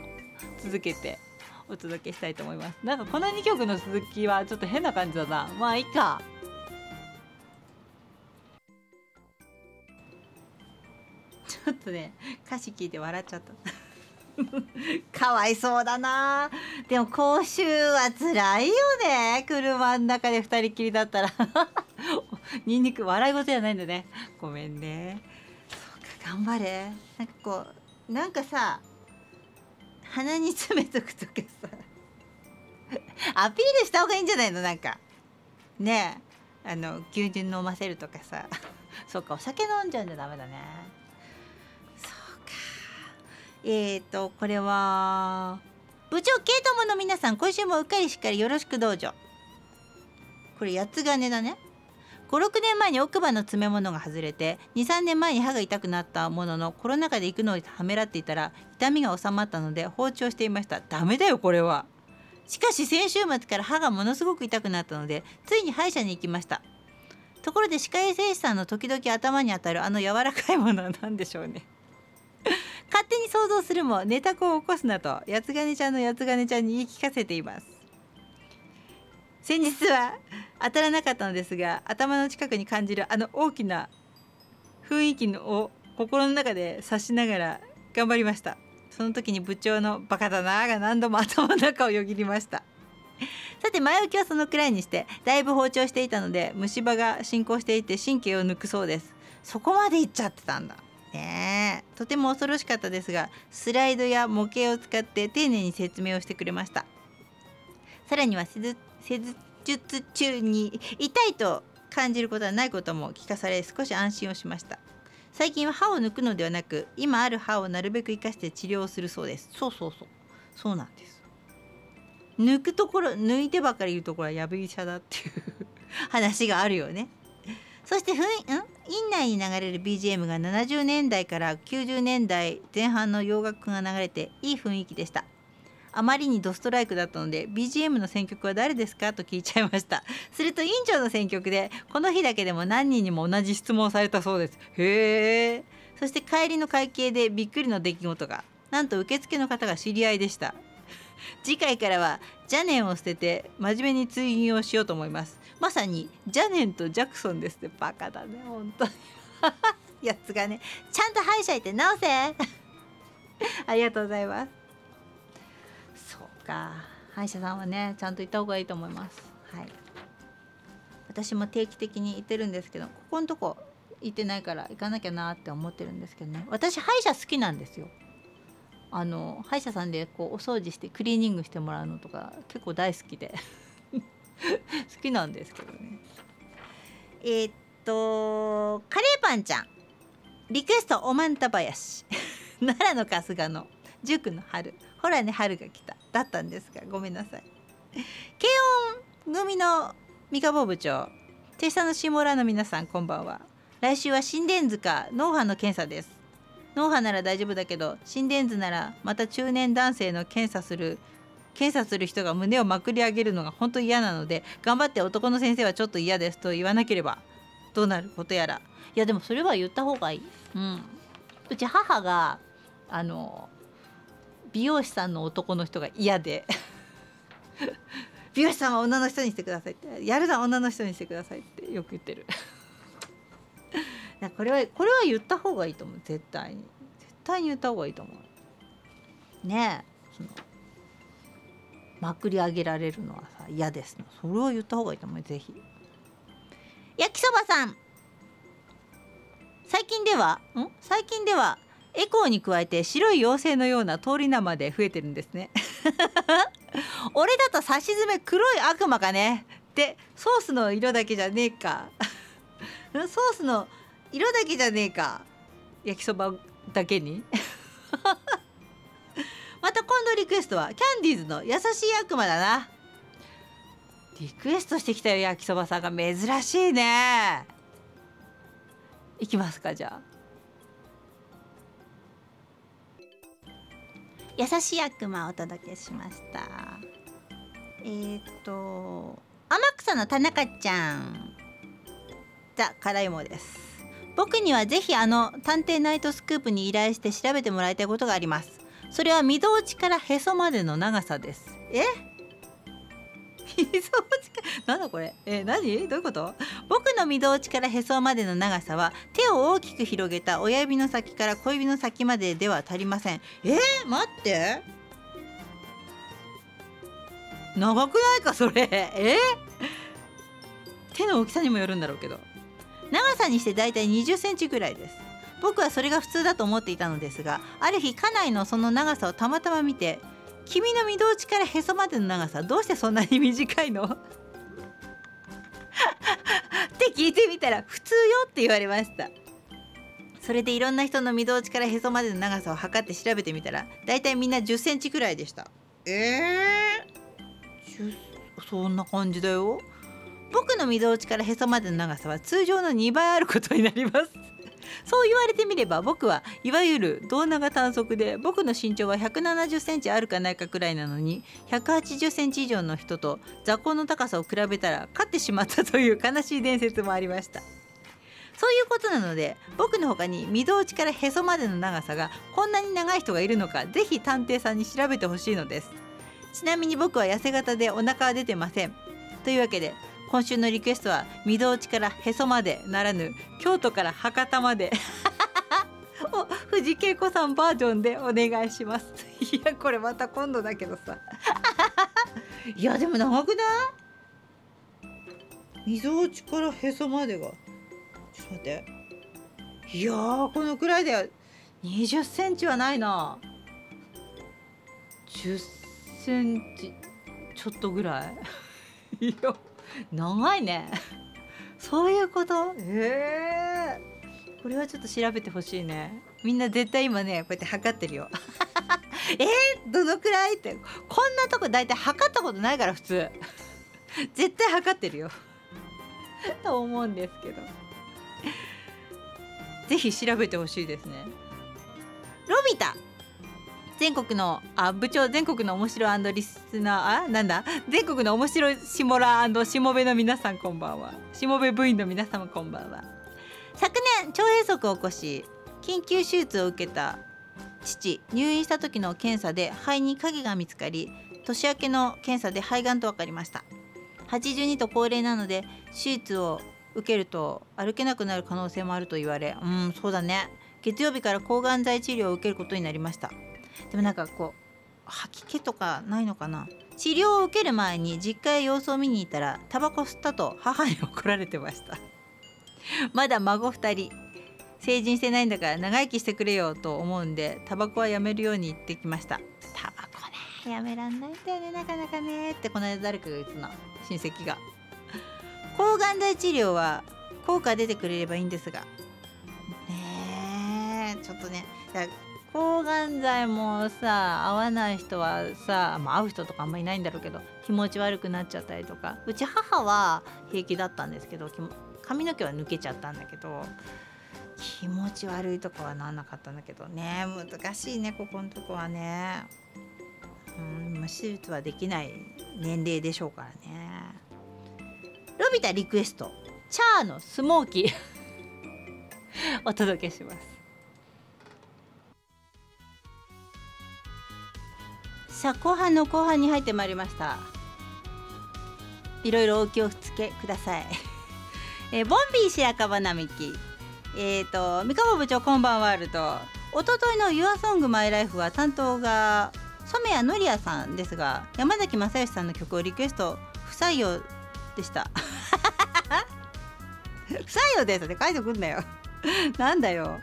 続けて。お届けしたいと思います。なんかこの2曲の続きはちょっと変な感じだな。まあいいか。ちょっとね歌詞聞いて笑っちゃった。かわいそうだな。でも講習は辛いよね。車の中で2人きりだったら。ニンニク笑い事じゃないんだね。ごめんね。そうか頑張れ。なんかこうなんかさ鼻に詰めとくとかさ。アピールした方がいいんじゃないの？なんか。ねえ。あの牛乳飲ませるとかさ。そっかお酒飲んじゃうんじゃダメだね。えっ、ー、とこれは部長ケイトモの皆さん今週もうっかりしっかりよろしくどうぞ。これ八つ金だね。56年前に奥歯の詰め物が外れて23年前に歯が痛くなったもののコロナ禍で行くのをはめらっていたら痛みが収まったので放置をしていました。ダメだよこれは。しかし先週末から歯がものすごく痛くなったのでついに歯医者に行きました。ところで歯科衛生士さんの時々頭に当たるあの柔らかいものは何でしょうね。勝手に想像するもネタ子を起こすなと。八つ金ちゃんの八つ金ちゃんに言い聞かせています。先日は当たらなかったのですが頭の近くに感じるあの大きな雰囲気のを心の中で察しながら頑張りました。その時に部長のバカだなが何度も頭の中をよぎりました。さて前置きはそのくらいにしてだいぶ包丁していたので虫歯が進行していて神経を抜くそうです。そこまでいっちゃってたんだ。ねとても恐ろしかったですがスライドや模型を使って丁寧に説明をしてくれました。さらには施術中に痛いと感じることはないことも聞かされ少し安心をしました。最近は歯を抜くのではなく今ある歯をなるべく生かして治療をするそうです。そうそうそう。そうなんです。抜くところ抜いてばかりいるところはやぶ医者だっていう 話があるよねそしてふん？院内に流れる BGM が70年代から90年代前半の洋楽が流れていい雰囲気でした。あまりにドストライクだったので BGM の選曲は誰ですかと聞いちゃいました。すると院長の選曲でこの日だけでも何人にも同じ質問をされたそうです。へえそして帰りの会計でびっくりの出来事がなんと受付の方が知り合いでした。次回からは邪念を捨てて真面目に追認をしようと思います。まさにジャネンとジャクソンですってバカだね本当に。やつがねちゃんと歯医者行って直せ。ありがとうございます。そうか。歯医者さんはねちゃんと行った方がいいと思います。はい。私も定期的に行ってるんですけどここのとこ行ってないから行かなきゃなって思ってるんですけどね。私歯医者好きなんですよ。あの歯医者さんでこうお掃除してクリーニングしてもらうのとか結構大好きで。好きなんですけどね。えー、っとカレーパンちゃん。リクエストおまんたばやし。奈良の春日の塾の春。ほらね春が来た。だったんですがごめんなさい。慶音組の三河部長手下の下村の皆さんこんばんは。来週は心電図か脳波の検査です。脳波なら大丈夫だけど心電図ならまた中年男性の検査する検査する人が胸をまくり上げるのが本当に嫌なので頑張って男の先生はちょっと嫌ですと言わなければどうなる？ことやらいやでもそれは言った方がいい。うん、うち母があの美容師さんの男の人が嫌で。美容師さんは女の人にしてくださいってやるな女の人にしてくださいってよく言ってる。これはこれは言った方がいいと思う。絶対に。絶対に言った方がいいと思う。ねえまくり上げられるのはさ嫌ですそれを言った方がいいと思うぜひ。焼きそばさん。最近ではん？最近ではエコーに加えて白い妖精のような通り名まで増えてるんですね。俺だとさしずめ黒い悪魔かね。でソースの色だけじゃねえか。ソースの色だけじゃねえか。焼きそばだけに。また今度リクエストはキャンディーズの優しい悪魔だな。リクエストしてきたよ焼きそばさんが珍しいね。いきますかじゃあ。優しい悪魔をお届けしました。えー、っと天草の田中ちゃん。ザ・辛いもです。僕にはぜひあの探偵ナイトスクープに依頼して調べてもらいたいことがあります。それは御堂地からへそまでの長さです。え？みぞおちかなんだこれ？え何？どういうこと？僕の御堂地からへそまでの長さは手を大きく広げた親指の先から小指の先まででは足りません。え？ー、待って。長くないかそれ？え？手の大きさにもよるんだろうけど。長さにしてだいたい20センチぐらいです。僕はそれが普通だと思っていたのですがある日家内のその長さをたまたま見て君の御堂地からへそまでの長さどうしてそんなに短いの？って聞いてみたら普通よって言われました。それでいろんな人の御堂地からへそまでの長さを測って調べてみたらだいたいみんな1 0センチくらいでしたえー、そんな感じだよ。僕の御堂地からへそまでの長さは通常の2倍あることになります。そう言われてみれば僕はいわゆる胴長短足で僕の身長は170センチあるかないかくらいなのに180センチ以上の人と座高の高さを比べたら勝ってしまったという悲しい伝説もありました。そういうことなので僕の他に御堂地からへそまでの長さがこんなに長い人がいるのかぜひ探偵さんに調べてほしいのです。ちなみに僕は痩せ型でお腹は出てません。というわけで今週のリクエストは御堂地からへそまでならぬ京都から博多まで。お藤恵子さんバージョンでお願いします。いやこれまた今度だけどさ。いやでも長くない？溝落ちからへそまでが。ちょっと待って。いやこのくらいだよ。20センチはないな。10センチちょっとぐらい。いや長いね。そういうこと？えー、これはちょっと調べてほしいね。みんな絶対今ねこうやって測ってるよ。えー、どのくらい？って。こんなとこ大体測ったことないから普通。絶対測ってるよ。と思うんですけど。是非調べてほしいですね。ロビタ。全国のあ部長全国の面白リスナーあなんだ？全国の面白いしもらしもべの皆さんこんばんは。しもべ部員の皆様こんばんは。昨年腸閉塞を起こし緊急手術を受けた父入院した時の検査で肺に影が見つかり年明けの検査で肺がんと分かりました。82と高齢なので手術を受けると歩けなくなる可能性もあると言われうんそうだね。月曜日から抗がん剤治療を受けることになりました。でもなんかこう吐き気とかないのかな？治療を受ける前に実家へ様子を見に行ったらタバコ吸ったと母に怒られてました。まだ孫2人。成人してないんだから長生きしてくれよと思うんでタバコはやめるように言ってきました。タバコねやめらんないんだよねなかなかねってこの間誰かが言ってたの。親戚が。抗がん剤治療は効果出てくれればいいんですが。ねえちょっとね抗がん剤もさ合わない人はさ、まあ、合う人とかあんまりいないんだろうけど気持ち悪くなっちゃったりとか。うち母は平気だったんですけど髪の毛は抜けちゃったんだけど気持ち悪いとかはなんなかったんだけど。ね難しいねここのとこはね。うん手術はできない年齢でしょうからね。ロビタリクエストチャーのスモーキー。お届けします。さあ後半の後半に入ってまいりました。いろいろお気をつけください、え、ボンビー白樺並木えっ、ー、と三河部長こんばんワールド一昨日の YourSongMyLife は担当が染谷のりやさんですが山崎正義さんの曲をリクエスト不採用でした。不採用です。って書いてくんなよ。なんだよ。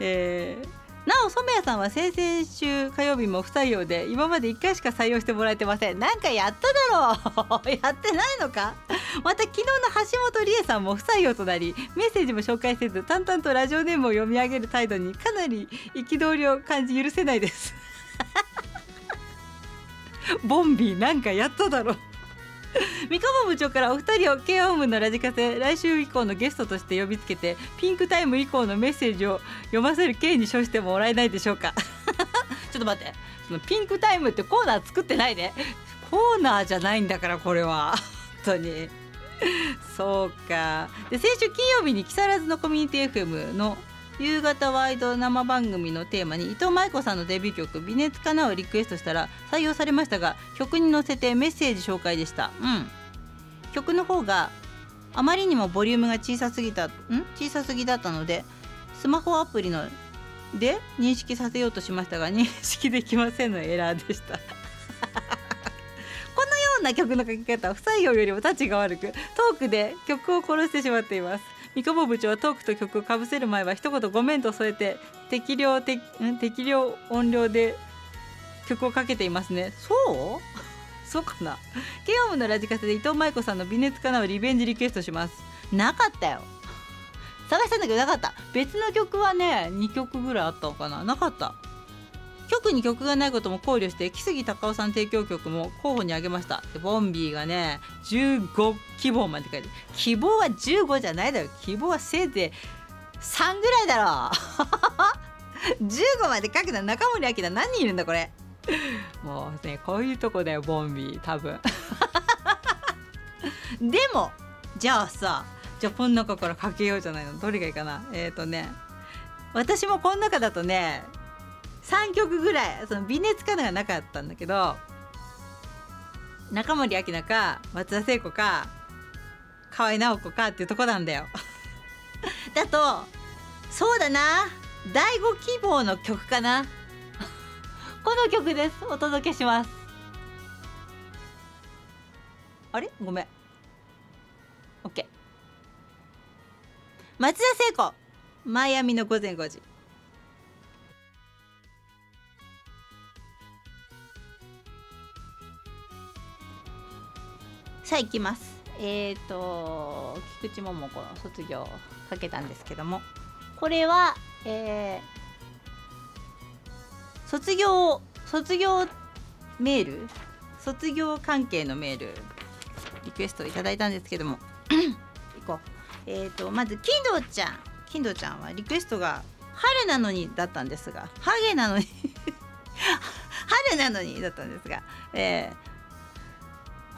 えーなお染谷さんは先々週火曜日も不採用で今まで1回しか採用してもらえてません。なんかやっただろう。やってないのか？また昨日の橋本理恵さんも不採用となりメッセージも紹介せず淡々とラジオネームを読み上げる態度にかなり憤りを感じ許せないです。ボンビーなんかやっただろ 三河部長からお二人を慶応部のラジカセ来週以降のゲストとして呼びつけてピンクタイム以降のメッセージを読ませる刑に処してもらえないでしょうか。ちょっと待って。そのピンクタイムってコーナー作ってないねコーナーじゃないんだからこれは。本当に。そうか。で先週金曜日に木更津のコミュニティ FM の夕方ワイド生番組のテーマに伊藤舞子さんのデビュー曲「微熱かな」をリクエストしたら採用されましたが曲に乗せてメッセージ紹介でした。うん。曲の方があまりにもボリュームが小さすぎた。ん。小さすぎだったのでスマホアプリので認識させようとしましたが認識できませんのエラーでした。このような曲の書き方不採用よりもタッチが悪くトークで曲を殺してしまっています。三久保部長はトークと曲をかぶせる前は一言ごめんと添えて適量適適量音量で曲をかけていますね。そう？そうかな。慶応部のラジカセで伊藤舞子さんの微熱かなをリベンジリクエストします。なかったよ。探したんだけどなかった。別の曲はね2曲ぐらいあったのかな。なかった局に曲がないことも考慮して木杉隆夫さん提供曲も候補に挙げました。でボンビーがね15希望まで書いて希望は15じゃないだろ希望はせいぜい3ぐらいだろ15 まで書くの中森明菜何人いるんだこれ。もうねこういうとこだよボンビー。多分。でもじゃあさじゃあこの中からかけようじゃないの。どれがいいかな。えっ、ー、とね私もこの中だとね3曲ぐらいその微熱かのがなかったんだけど中森明菜か松田聖子か河合直子かっていうとこなんだよ。だとそうだな第5希望の曲かな。この曲です。お届けします。あれ？ごめん。OK 松田聖子マイアミの午前5時。さあ行きます。えっ、ー、と菊池桃子の卒業かけたんですけども。これはえー、卒業卒業メール？卒業関係のメール？リクエストをいただいたんですけども。行こう。えっ、ー、とまず金堂ちゃん。金堂ちゃんはリクエストが春なのにだったんですが。ハゲなのに。春なのにだったんですが、えー、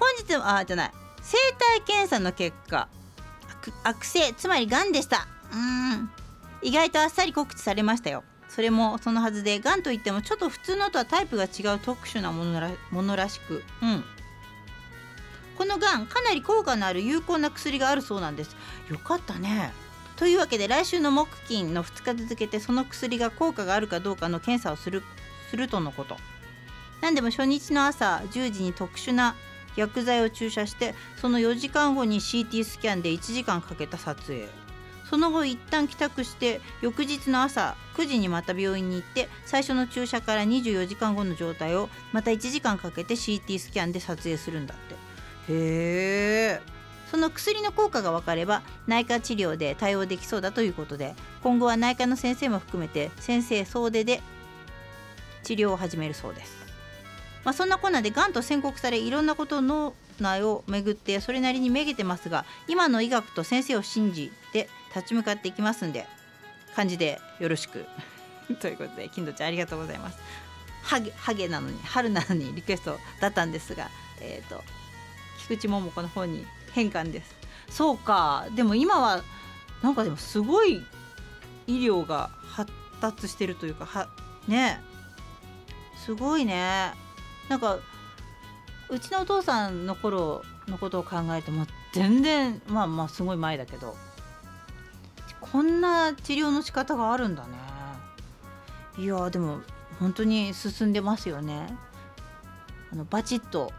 本日はあじゃない。生体検査の結果。悪性つまりがんでした。うん。意外とあっさり告知されましたよ。それもそのはずでがんといってもちょっと普通のとはタイプが違う特殊なものらものらしく。うん。このがんかなり効果のある有効な薬があるそうなんです。よかったね。というわけで来週の木金の2日続けてその薬が効果があるかどうかの検査をするするとのこと。何でも初日の朝10時に特殊な薬剤を注射してその4時間後に CT スキャンで1時間かけた撮影。その後一旦帰宅して翌日の朝9時にまた病院に行って最初の注射から24時間後の状態をまた1時間かけて CT スキャンで撮影するんだって。へえその薬の効果が分かれば内科治療で対応できそうだということで今後は内科の先生も含めて先生総出で治療を始めるそうですまあ、そんなこんなでがんと宣告されいろんなことの内をめぐってそれなりにめげてますが今の医学と先生を信じて立ち向かっていきますんで感じでよろしく。ということで金土ちゃんありがとうございます。ハゲハゲなのに春なのにリクエストだったんですがえっ、ー、と菊池桃子の方に変換です。そうか。でも今はなんかでもすごい医療が発達してるというかはねすごいねなんかうちのお父さんの頃のことを考えても全然まあまあすごい前だけどこんな治療の仕方があるんだね。いやでも本当に進んでますよね。あのバチッと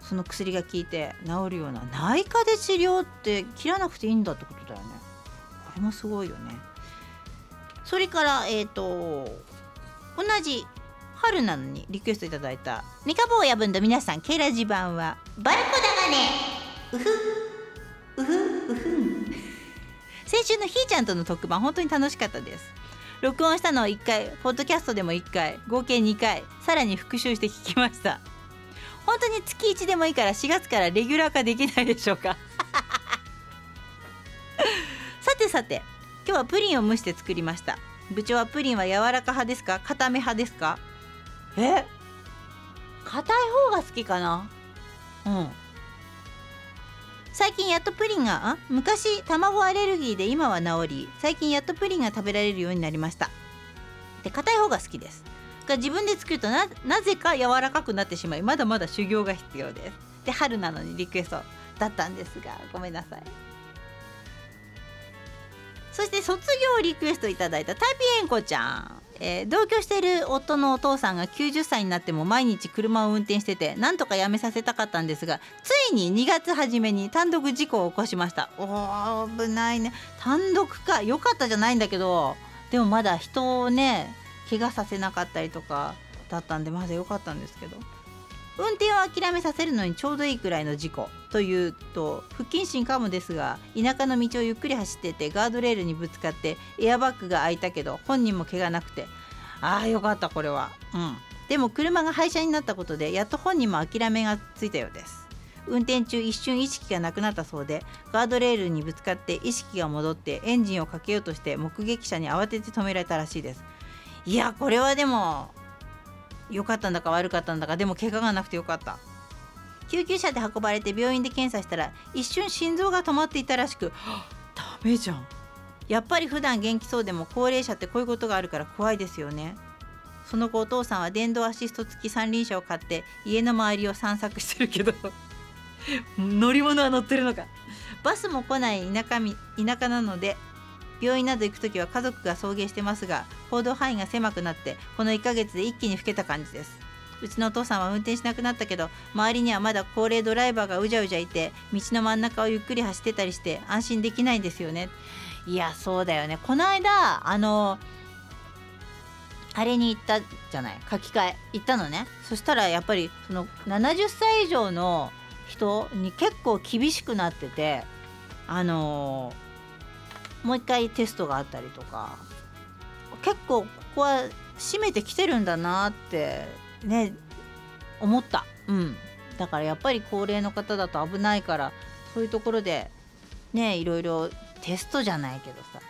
その薬が効いて治るような内科で治療って切らなくていいんだってことだよね。これもすごいよね。それからえっ、ー、と同じ春なのにリクエストいただいたニカ坊や分と皆さんケイラジ版はバルコだがねうふうふうふ先週のひーちゃんとの特番本当に楽しかったです。録音したのを1回ポッドキャストでも1回合計2回さらに復習して聞きました。本当に月1でもいいから4月からレギュラー化できないでしょうか。さてさて今日はプリンを蒸して作りました。部長はプリンは柔らか派ですか？固め派ですか？え？硬い方が好きかな？うん。最近やっとプリンが昔卵アレルギーで今は治り最近やっとプリンが食べられるようになりました。で硬い方が好きです。が自分で作るとなぜか柔らかくなってしまいまだまだ修行が必要です。で春なのにリクエストだったんですがごめんなさい。そして卒業リクエストいただいたタピエンコちゃん。えー、同居している夫のお父さんが90歳になっても毎日車を運転しててなんとかやめさせたかったんですがついに2月初めに単独事故を起こしました。おー危ないね。単独か良かったじゃないんだけどでもまだ人をね怪我させなかったりとかだったんでまだ良かったんですけど。運転を諦めさせるのにちょうどいいくらいの事故というと不謹慎かもですが田舎の道をゆっくり走っててガードレールにぶつかってエアバッグが開いたけど本人も怪我なくて。ああよかったこれは。うん。でも車が廃車になったことでやっと本人も諦めがついたようです。運転中一瞬意識がなくなったそうでガードレールにぶつかって意識が戻ってエンジンをかけようとして目撃者に慌てて止められたらしいです。いやこれはでも良かったんだか悪かったんだかでも怪我がなくてよかった。救急車で運ばれて病院で検査したら一瞬心臓が止まっていたらしくダメじゃん。やっぱり普段元気そうでも高齢者ってこういうことがあるから怖いですよね。その後お父さんは電動アシスト付き三輪車を買って家の周りを散策してるけど 乗り物は乗ってるのか。バスも来ない田舎田舎なので病院など行く時は家族が送迎してますが行動範囲が狭くなってこの1ヶ月で一気に老けた感じです。うちのお父さんは運転しなくなったけど周りにはまだ高齢ドライバーがうじゃうじゃいて道の真ん中をゆっくり走ってたりして安心できないんですよね。いやそうだよね。この間あのあれに行ったじゃない書き換え行ったのね。そしたらやっぱりその70歳以上の人に結構厳しくなっててあのーもう一回テストがあったりとか。結構ここは締めてきてるんだなってね思った。うん。だからやっぱり高齢の方だと危ないからそういうところでねいろいろテストじゃないけどさ。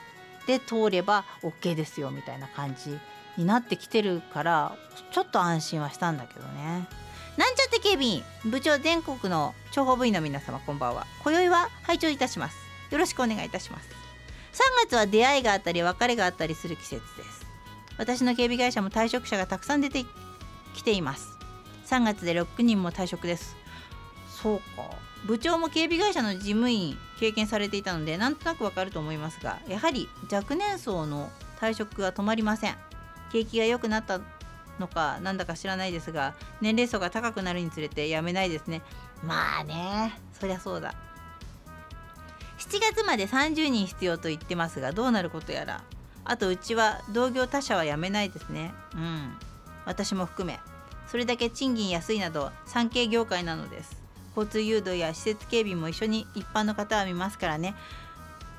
で通れば OK ですよみたいな感じになってきてるからちょっと安心はしたんだけどね。なんちゃって警備員部長全国の諜報部員の皆様こんばんは。今宵は拝聴いたします。よろしくお願いいたします。月は出会いがあったり別れがあったりする季節です。私の警備会社も退職者がたくさん出てきています。3月で6人も退職です。そうか。部長も警備会社の事務員経験されていたのでなんとなくわかると思いますがやはり若年層の退職が止まりません。景気が良くなったのかなんだか知らないですが年齢層が高くなるにつれてやめないですね。まあねそりゃそうだ。7月まで30人必要と言ってますがどうなることやら。あとうちは同業他社は辞めないですね。うん。私も含め。それだけ賃金安いなど産経業界なのです。交通誘導や施設警備も一緒に一般の方は見ますからね。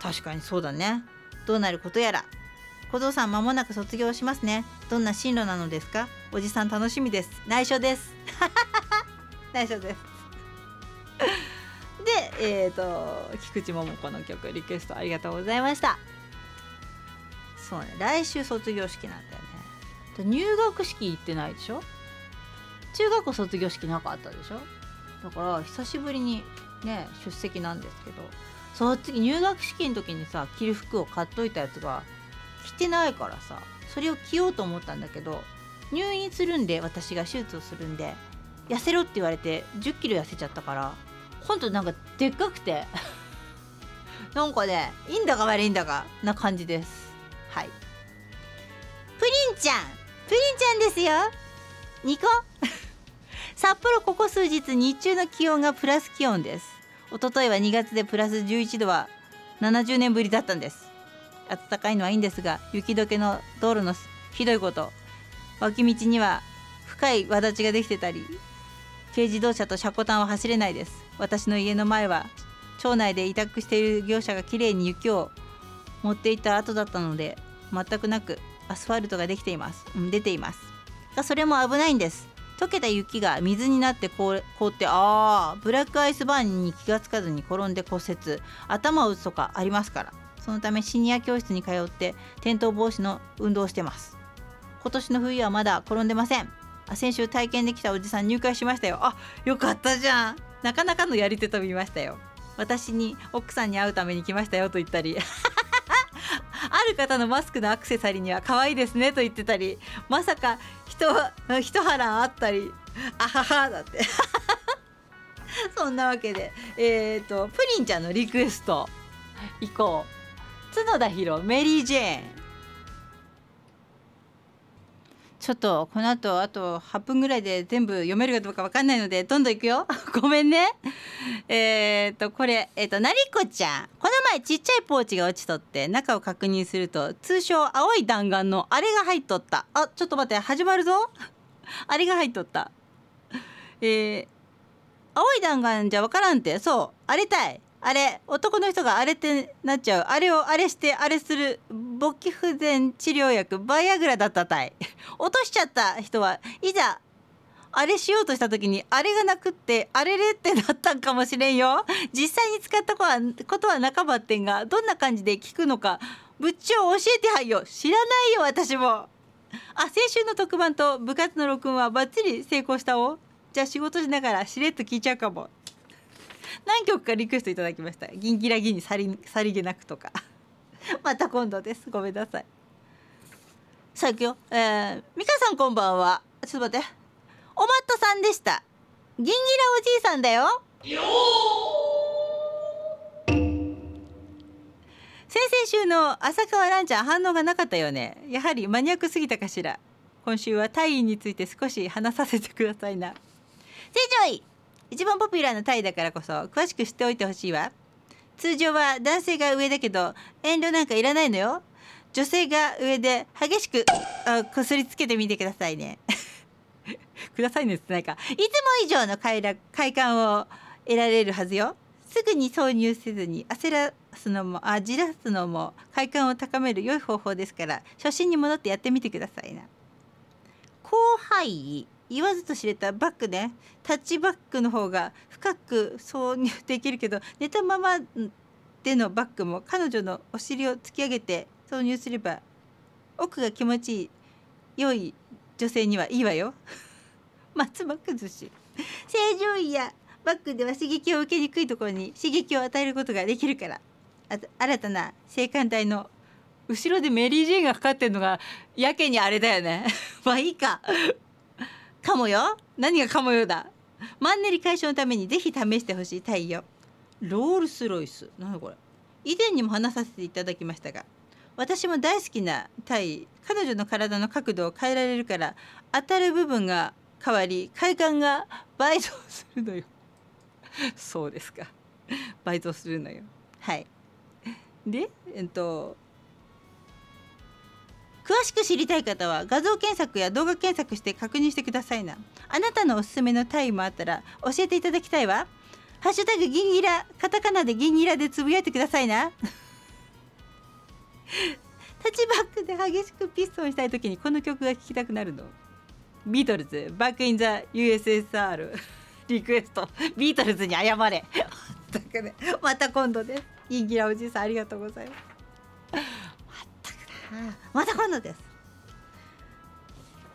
確かにそうだね。どうなることやら。小僧さん間もなく卒業しますね。どんな進路なのですか。おじさん楽しみです。内緒です。内緒です。で、え、ー、と菊池桃子の曲リクエストありがとうございました。そうね来週卒業式なんだよね。入学式行ってないでしょ？中学校卒業式なかったでしょ？だから久しぶりにね出席なんですけど。そっ次入学式の時にさ着る服を買っといたやつが着てないからさそれを着ようと思ったんだけど入院するんで私が手術をするんで痩せろって言われて1 0キロ痩せちゃったからほんとなんかでっかくて。なんかねいいんだか悪いんだかな感じです。はい。プリンちゃん。プリンちゃんですよ。ニコ。札幌ここ数日日中の気温がプラス気温です。一昨日は2月でプラス11度は70年ぶりだったんです。暖かいのはいいんですが雪解けの道路のひどいこと。脇道には深い輪立ちができてたり軽自動車と車庫端は走れないです。私の家の前は町内で委託している業者がきれいに雪を持っていった後だったので全くなくアスファルトができています、うん、出ています。がそれも危ないんです。溶けた雪が水になって凍ってあーブラックアイスバーンに気がつかずに転んで骨折。頭を打つとかありますから。そのためシニア教室に通って転倒防止の運動をしてます。今年の冬はまだ転んでません。あ先週体験できたおじさん入会しましたよ。あよかったじゃん。なかなかのやり手と見ましたよ。私に奥さんに会うために来ましたよと言ったり。ある方のマスクのアクセサリーには可愛いですねと言ってたり。まさか人一腹あったり。あははだって。そんなわけでえっ、ー、とプリンちゃんのリクエスト。行こう。角田博メリー・ジェーン。ちょっとこの後あと8分ぐらいで全部読めるかどうかわかんないのでどんどんいくよ。ごめんね。えっ、とこれえっ、となりこちゃん。この前ちっちゃいポーチが落ちとって中を確認すると通称青い弾丸のあれが入っとった。あちょっと待って始まるぞ。あれが入っとった。えー、青い弾丸じゃわからんって。そうあれたい。あれ男の人があれってなっちゃう。あれをあれしてあれする勃起不全治療薬バイアグラだったたい。落としちゃった人はいざあれしようとした時にあれがなくってあれれってなったんかもしれんよ。実際に使ったことは半ばってんがどんな感じで聞くのか部長教えてはいよ。知らないよ私も。あ先週の特番と部活の録音はバッチリ成功したお。じゃあ仕事しながらしれっと聞いちゃうかも。何曲かリクエストいただきました。ギンギラギンにさりさりげなくとか。また今度です。ごめんなさい。さあ行くよ。えー、美香さんこんばんは。ちょっと待って。おまっとさんでした。ギンギラおじいさんだよ。先々週の浅川ランちゃん反応がなかったよね。やはりマニアックすぎたかしら。今週はタイについて少し話させてくださいな。正常一番ポピュラーなタイだからこそ詳しく知っておいてほしいわ。通常は男性が上だけど遠慮なんかいらないのよ。女性が上で激しくあこすりつけてみてくださいね。くださいねってないか。いつも以上の快楽快感を得られるはずよ。すぐに挿入せずに焦らすのもあじらすのも快感を高める良い方法ですから初心に戻ってやってみてくださいな。広範囲言わずと知れたバックね。タッチバックの方が深く挿入できるけど寝たままでのバックも彼女のお尻を突き上げて挿入すれば奥が気持ちいい良い女性にはいいわよ。松葉崩し。正常位やバックでは刺激を受けにくいところに刺激を与えることができるから。新たな性感帯の後ろでメリー・ジェーンがかかってるのがやけにあれだよね。まあいいか。かもよ。何がかもよだ。マンネリ解消のためにぜひ試してほしい太陽ロールスロイス。何これ。以前にも話させていただきましたが私も大好きなタイ。彼女の体の角度を変えられるから当たる部分が変わり快感が倍増するのよ。そうですか。倍増するのよ。はい。でえっと詳しく知りたい方は画像検索や動画検索して確認してくださいな。あなたのおすすめの体位もあったら教えていただきたいわ。ハッシュタグギンギラ。カタカナでギンギラでつぶやいてくださいな。立ちバックで激しくピストンしたい時にこの曲が聴きたくなるの。ビートルズ。 Back in the USSR リクエスト。ビートルズに謝れ。また今度ですギンギラおじいさんありがとうございます。また今度です。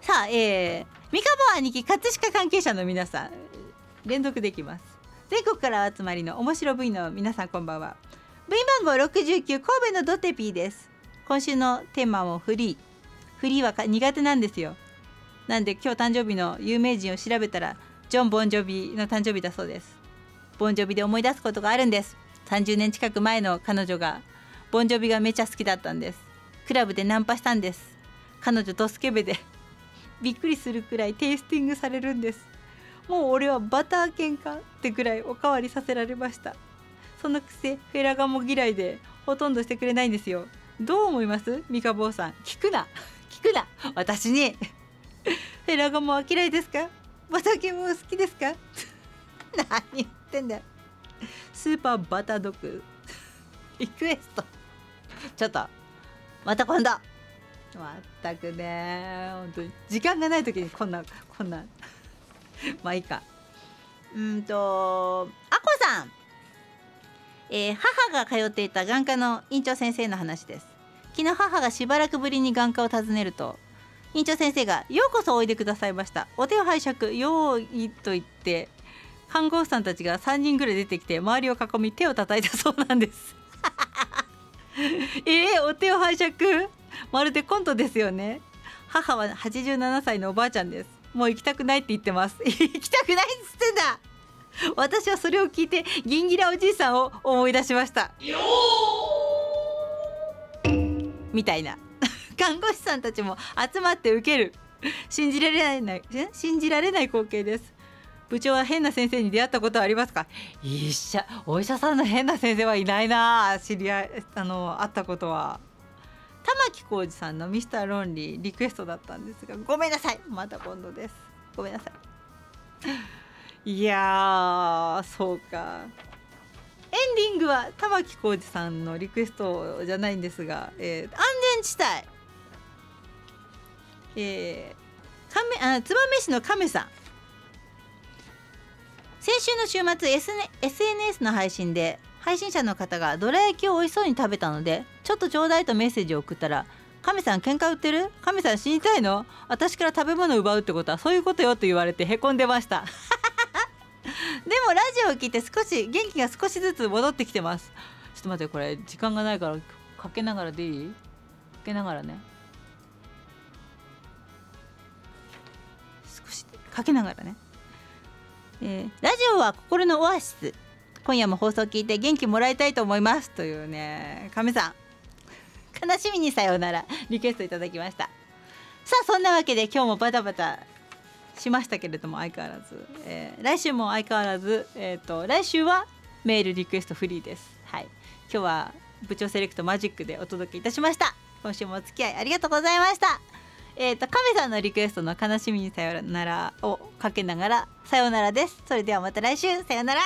さあえー、三河兄貴葛飾関係者の皆さん連続できます。全国からお集まりの面白部員の皆さんこんばんは。部員番号69神戸のドテピーです。今週のテーマもフリー。フリーは苦手なんですよ。なんで今日誕生日の有名人を調べたらジョン・ボンジョビの誕生日だそうです。ボンジョビで思い出すことがあるんです。30年近く前の彼女がボンジョビがめちゃ好きだったんです。クラブでナンパしたんです。彼女とスケベで。びっくりするくらいテイスティングされるんです。もう俺はバター犬かってくらいおかわりさせられました。そのくせフェラガモ嫌いでほとんどしてくれないんですよ。どう思います？ミカボーさん。聞くな。聞くな。私に。フェラガモは嫌いですか？バター犬も好きですか？何言ってんだよ。スーパーバタードッグ。リクエスト。ちょっと。また今度。まったくね。本当に。時間がない時にこんなこんな。まあいいか。うんとあこさん、えー母が通っていた眼科の院長先生の話です。昨日母がしばらくぶりに眼科を訪ねると院長先生が「ようこそおいでくださいました。お手を拝借用意」と言って看護婦さんたちが3人ぐらい出てきて周りを囲み手を叩いたそうなんです。えー、お手を拝借？まるでコントですよね。母は87歳のおばあちゃんです。もう行きたくないって言ってます。行きたくないっつってんだ。私はそれを聞いてギンギラおじいさんを思い出しました。みたいな。看護師さんたちも集まって受ける。信じられない信じられない光景です。部長は変な先生に出会ったことはありますか？医者お医者さんの変な先生はいないな。知り合いあの会ったことは。玉置浩二さんのミスターロンリーリクエストだったんですがごめんなさい。また今度です。ごめんなさい。いやーそうか。エンディングは玉置浩二さんのリクエストじゃないんですが、えー安全地帯。えー、亀あ燕市の亀さん。先週の週末 SN SNS の配信で配信者の方がどら焼きを美味しそうに食べたのでちょっとちょうだいとメッセージを送ったら「亀さん喧嘩売ってる？亀さん死にたいの？私から食べ物を奪うってことはそういうことよ」と言われてへこんでました。でもラジオを聞いて少し元気が少しずつ戻ってきてます。ちょっと待ってこれ時間がないからかけながらでいい？かけながらね。少しかけながらね。えーラジオは心のオアシス。今夜も放送を聞いて元気もらいたいと思います。というね亀さん。悲しみにさようなら。リクエストいただきました。さあそんなわけで今日もバタバタしましたけれども相変わらず、えー来週も相変わらず、えー、と来週はメールリクエストフリーです。はい。今日は部長セレクトマジックでお届けいたしました。今週もお付き合いありがとうございました。えー、と亀さんのリクエストの悲しみにさよならをかけながらさよならです。それではまた来週。さよなら。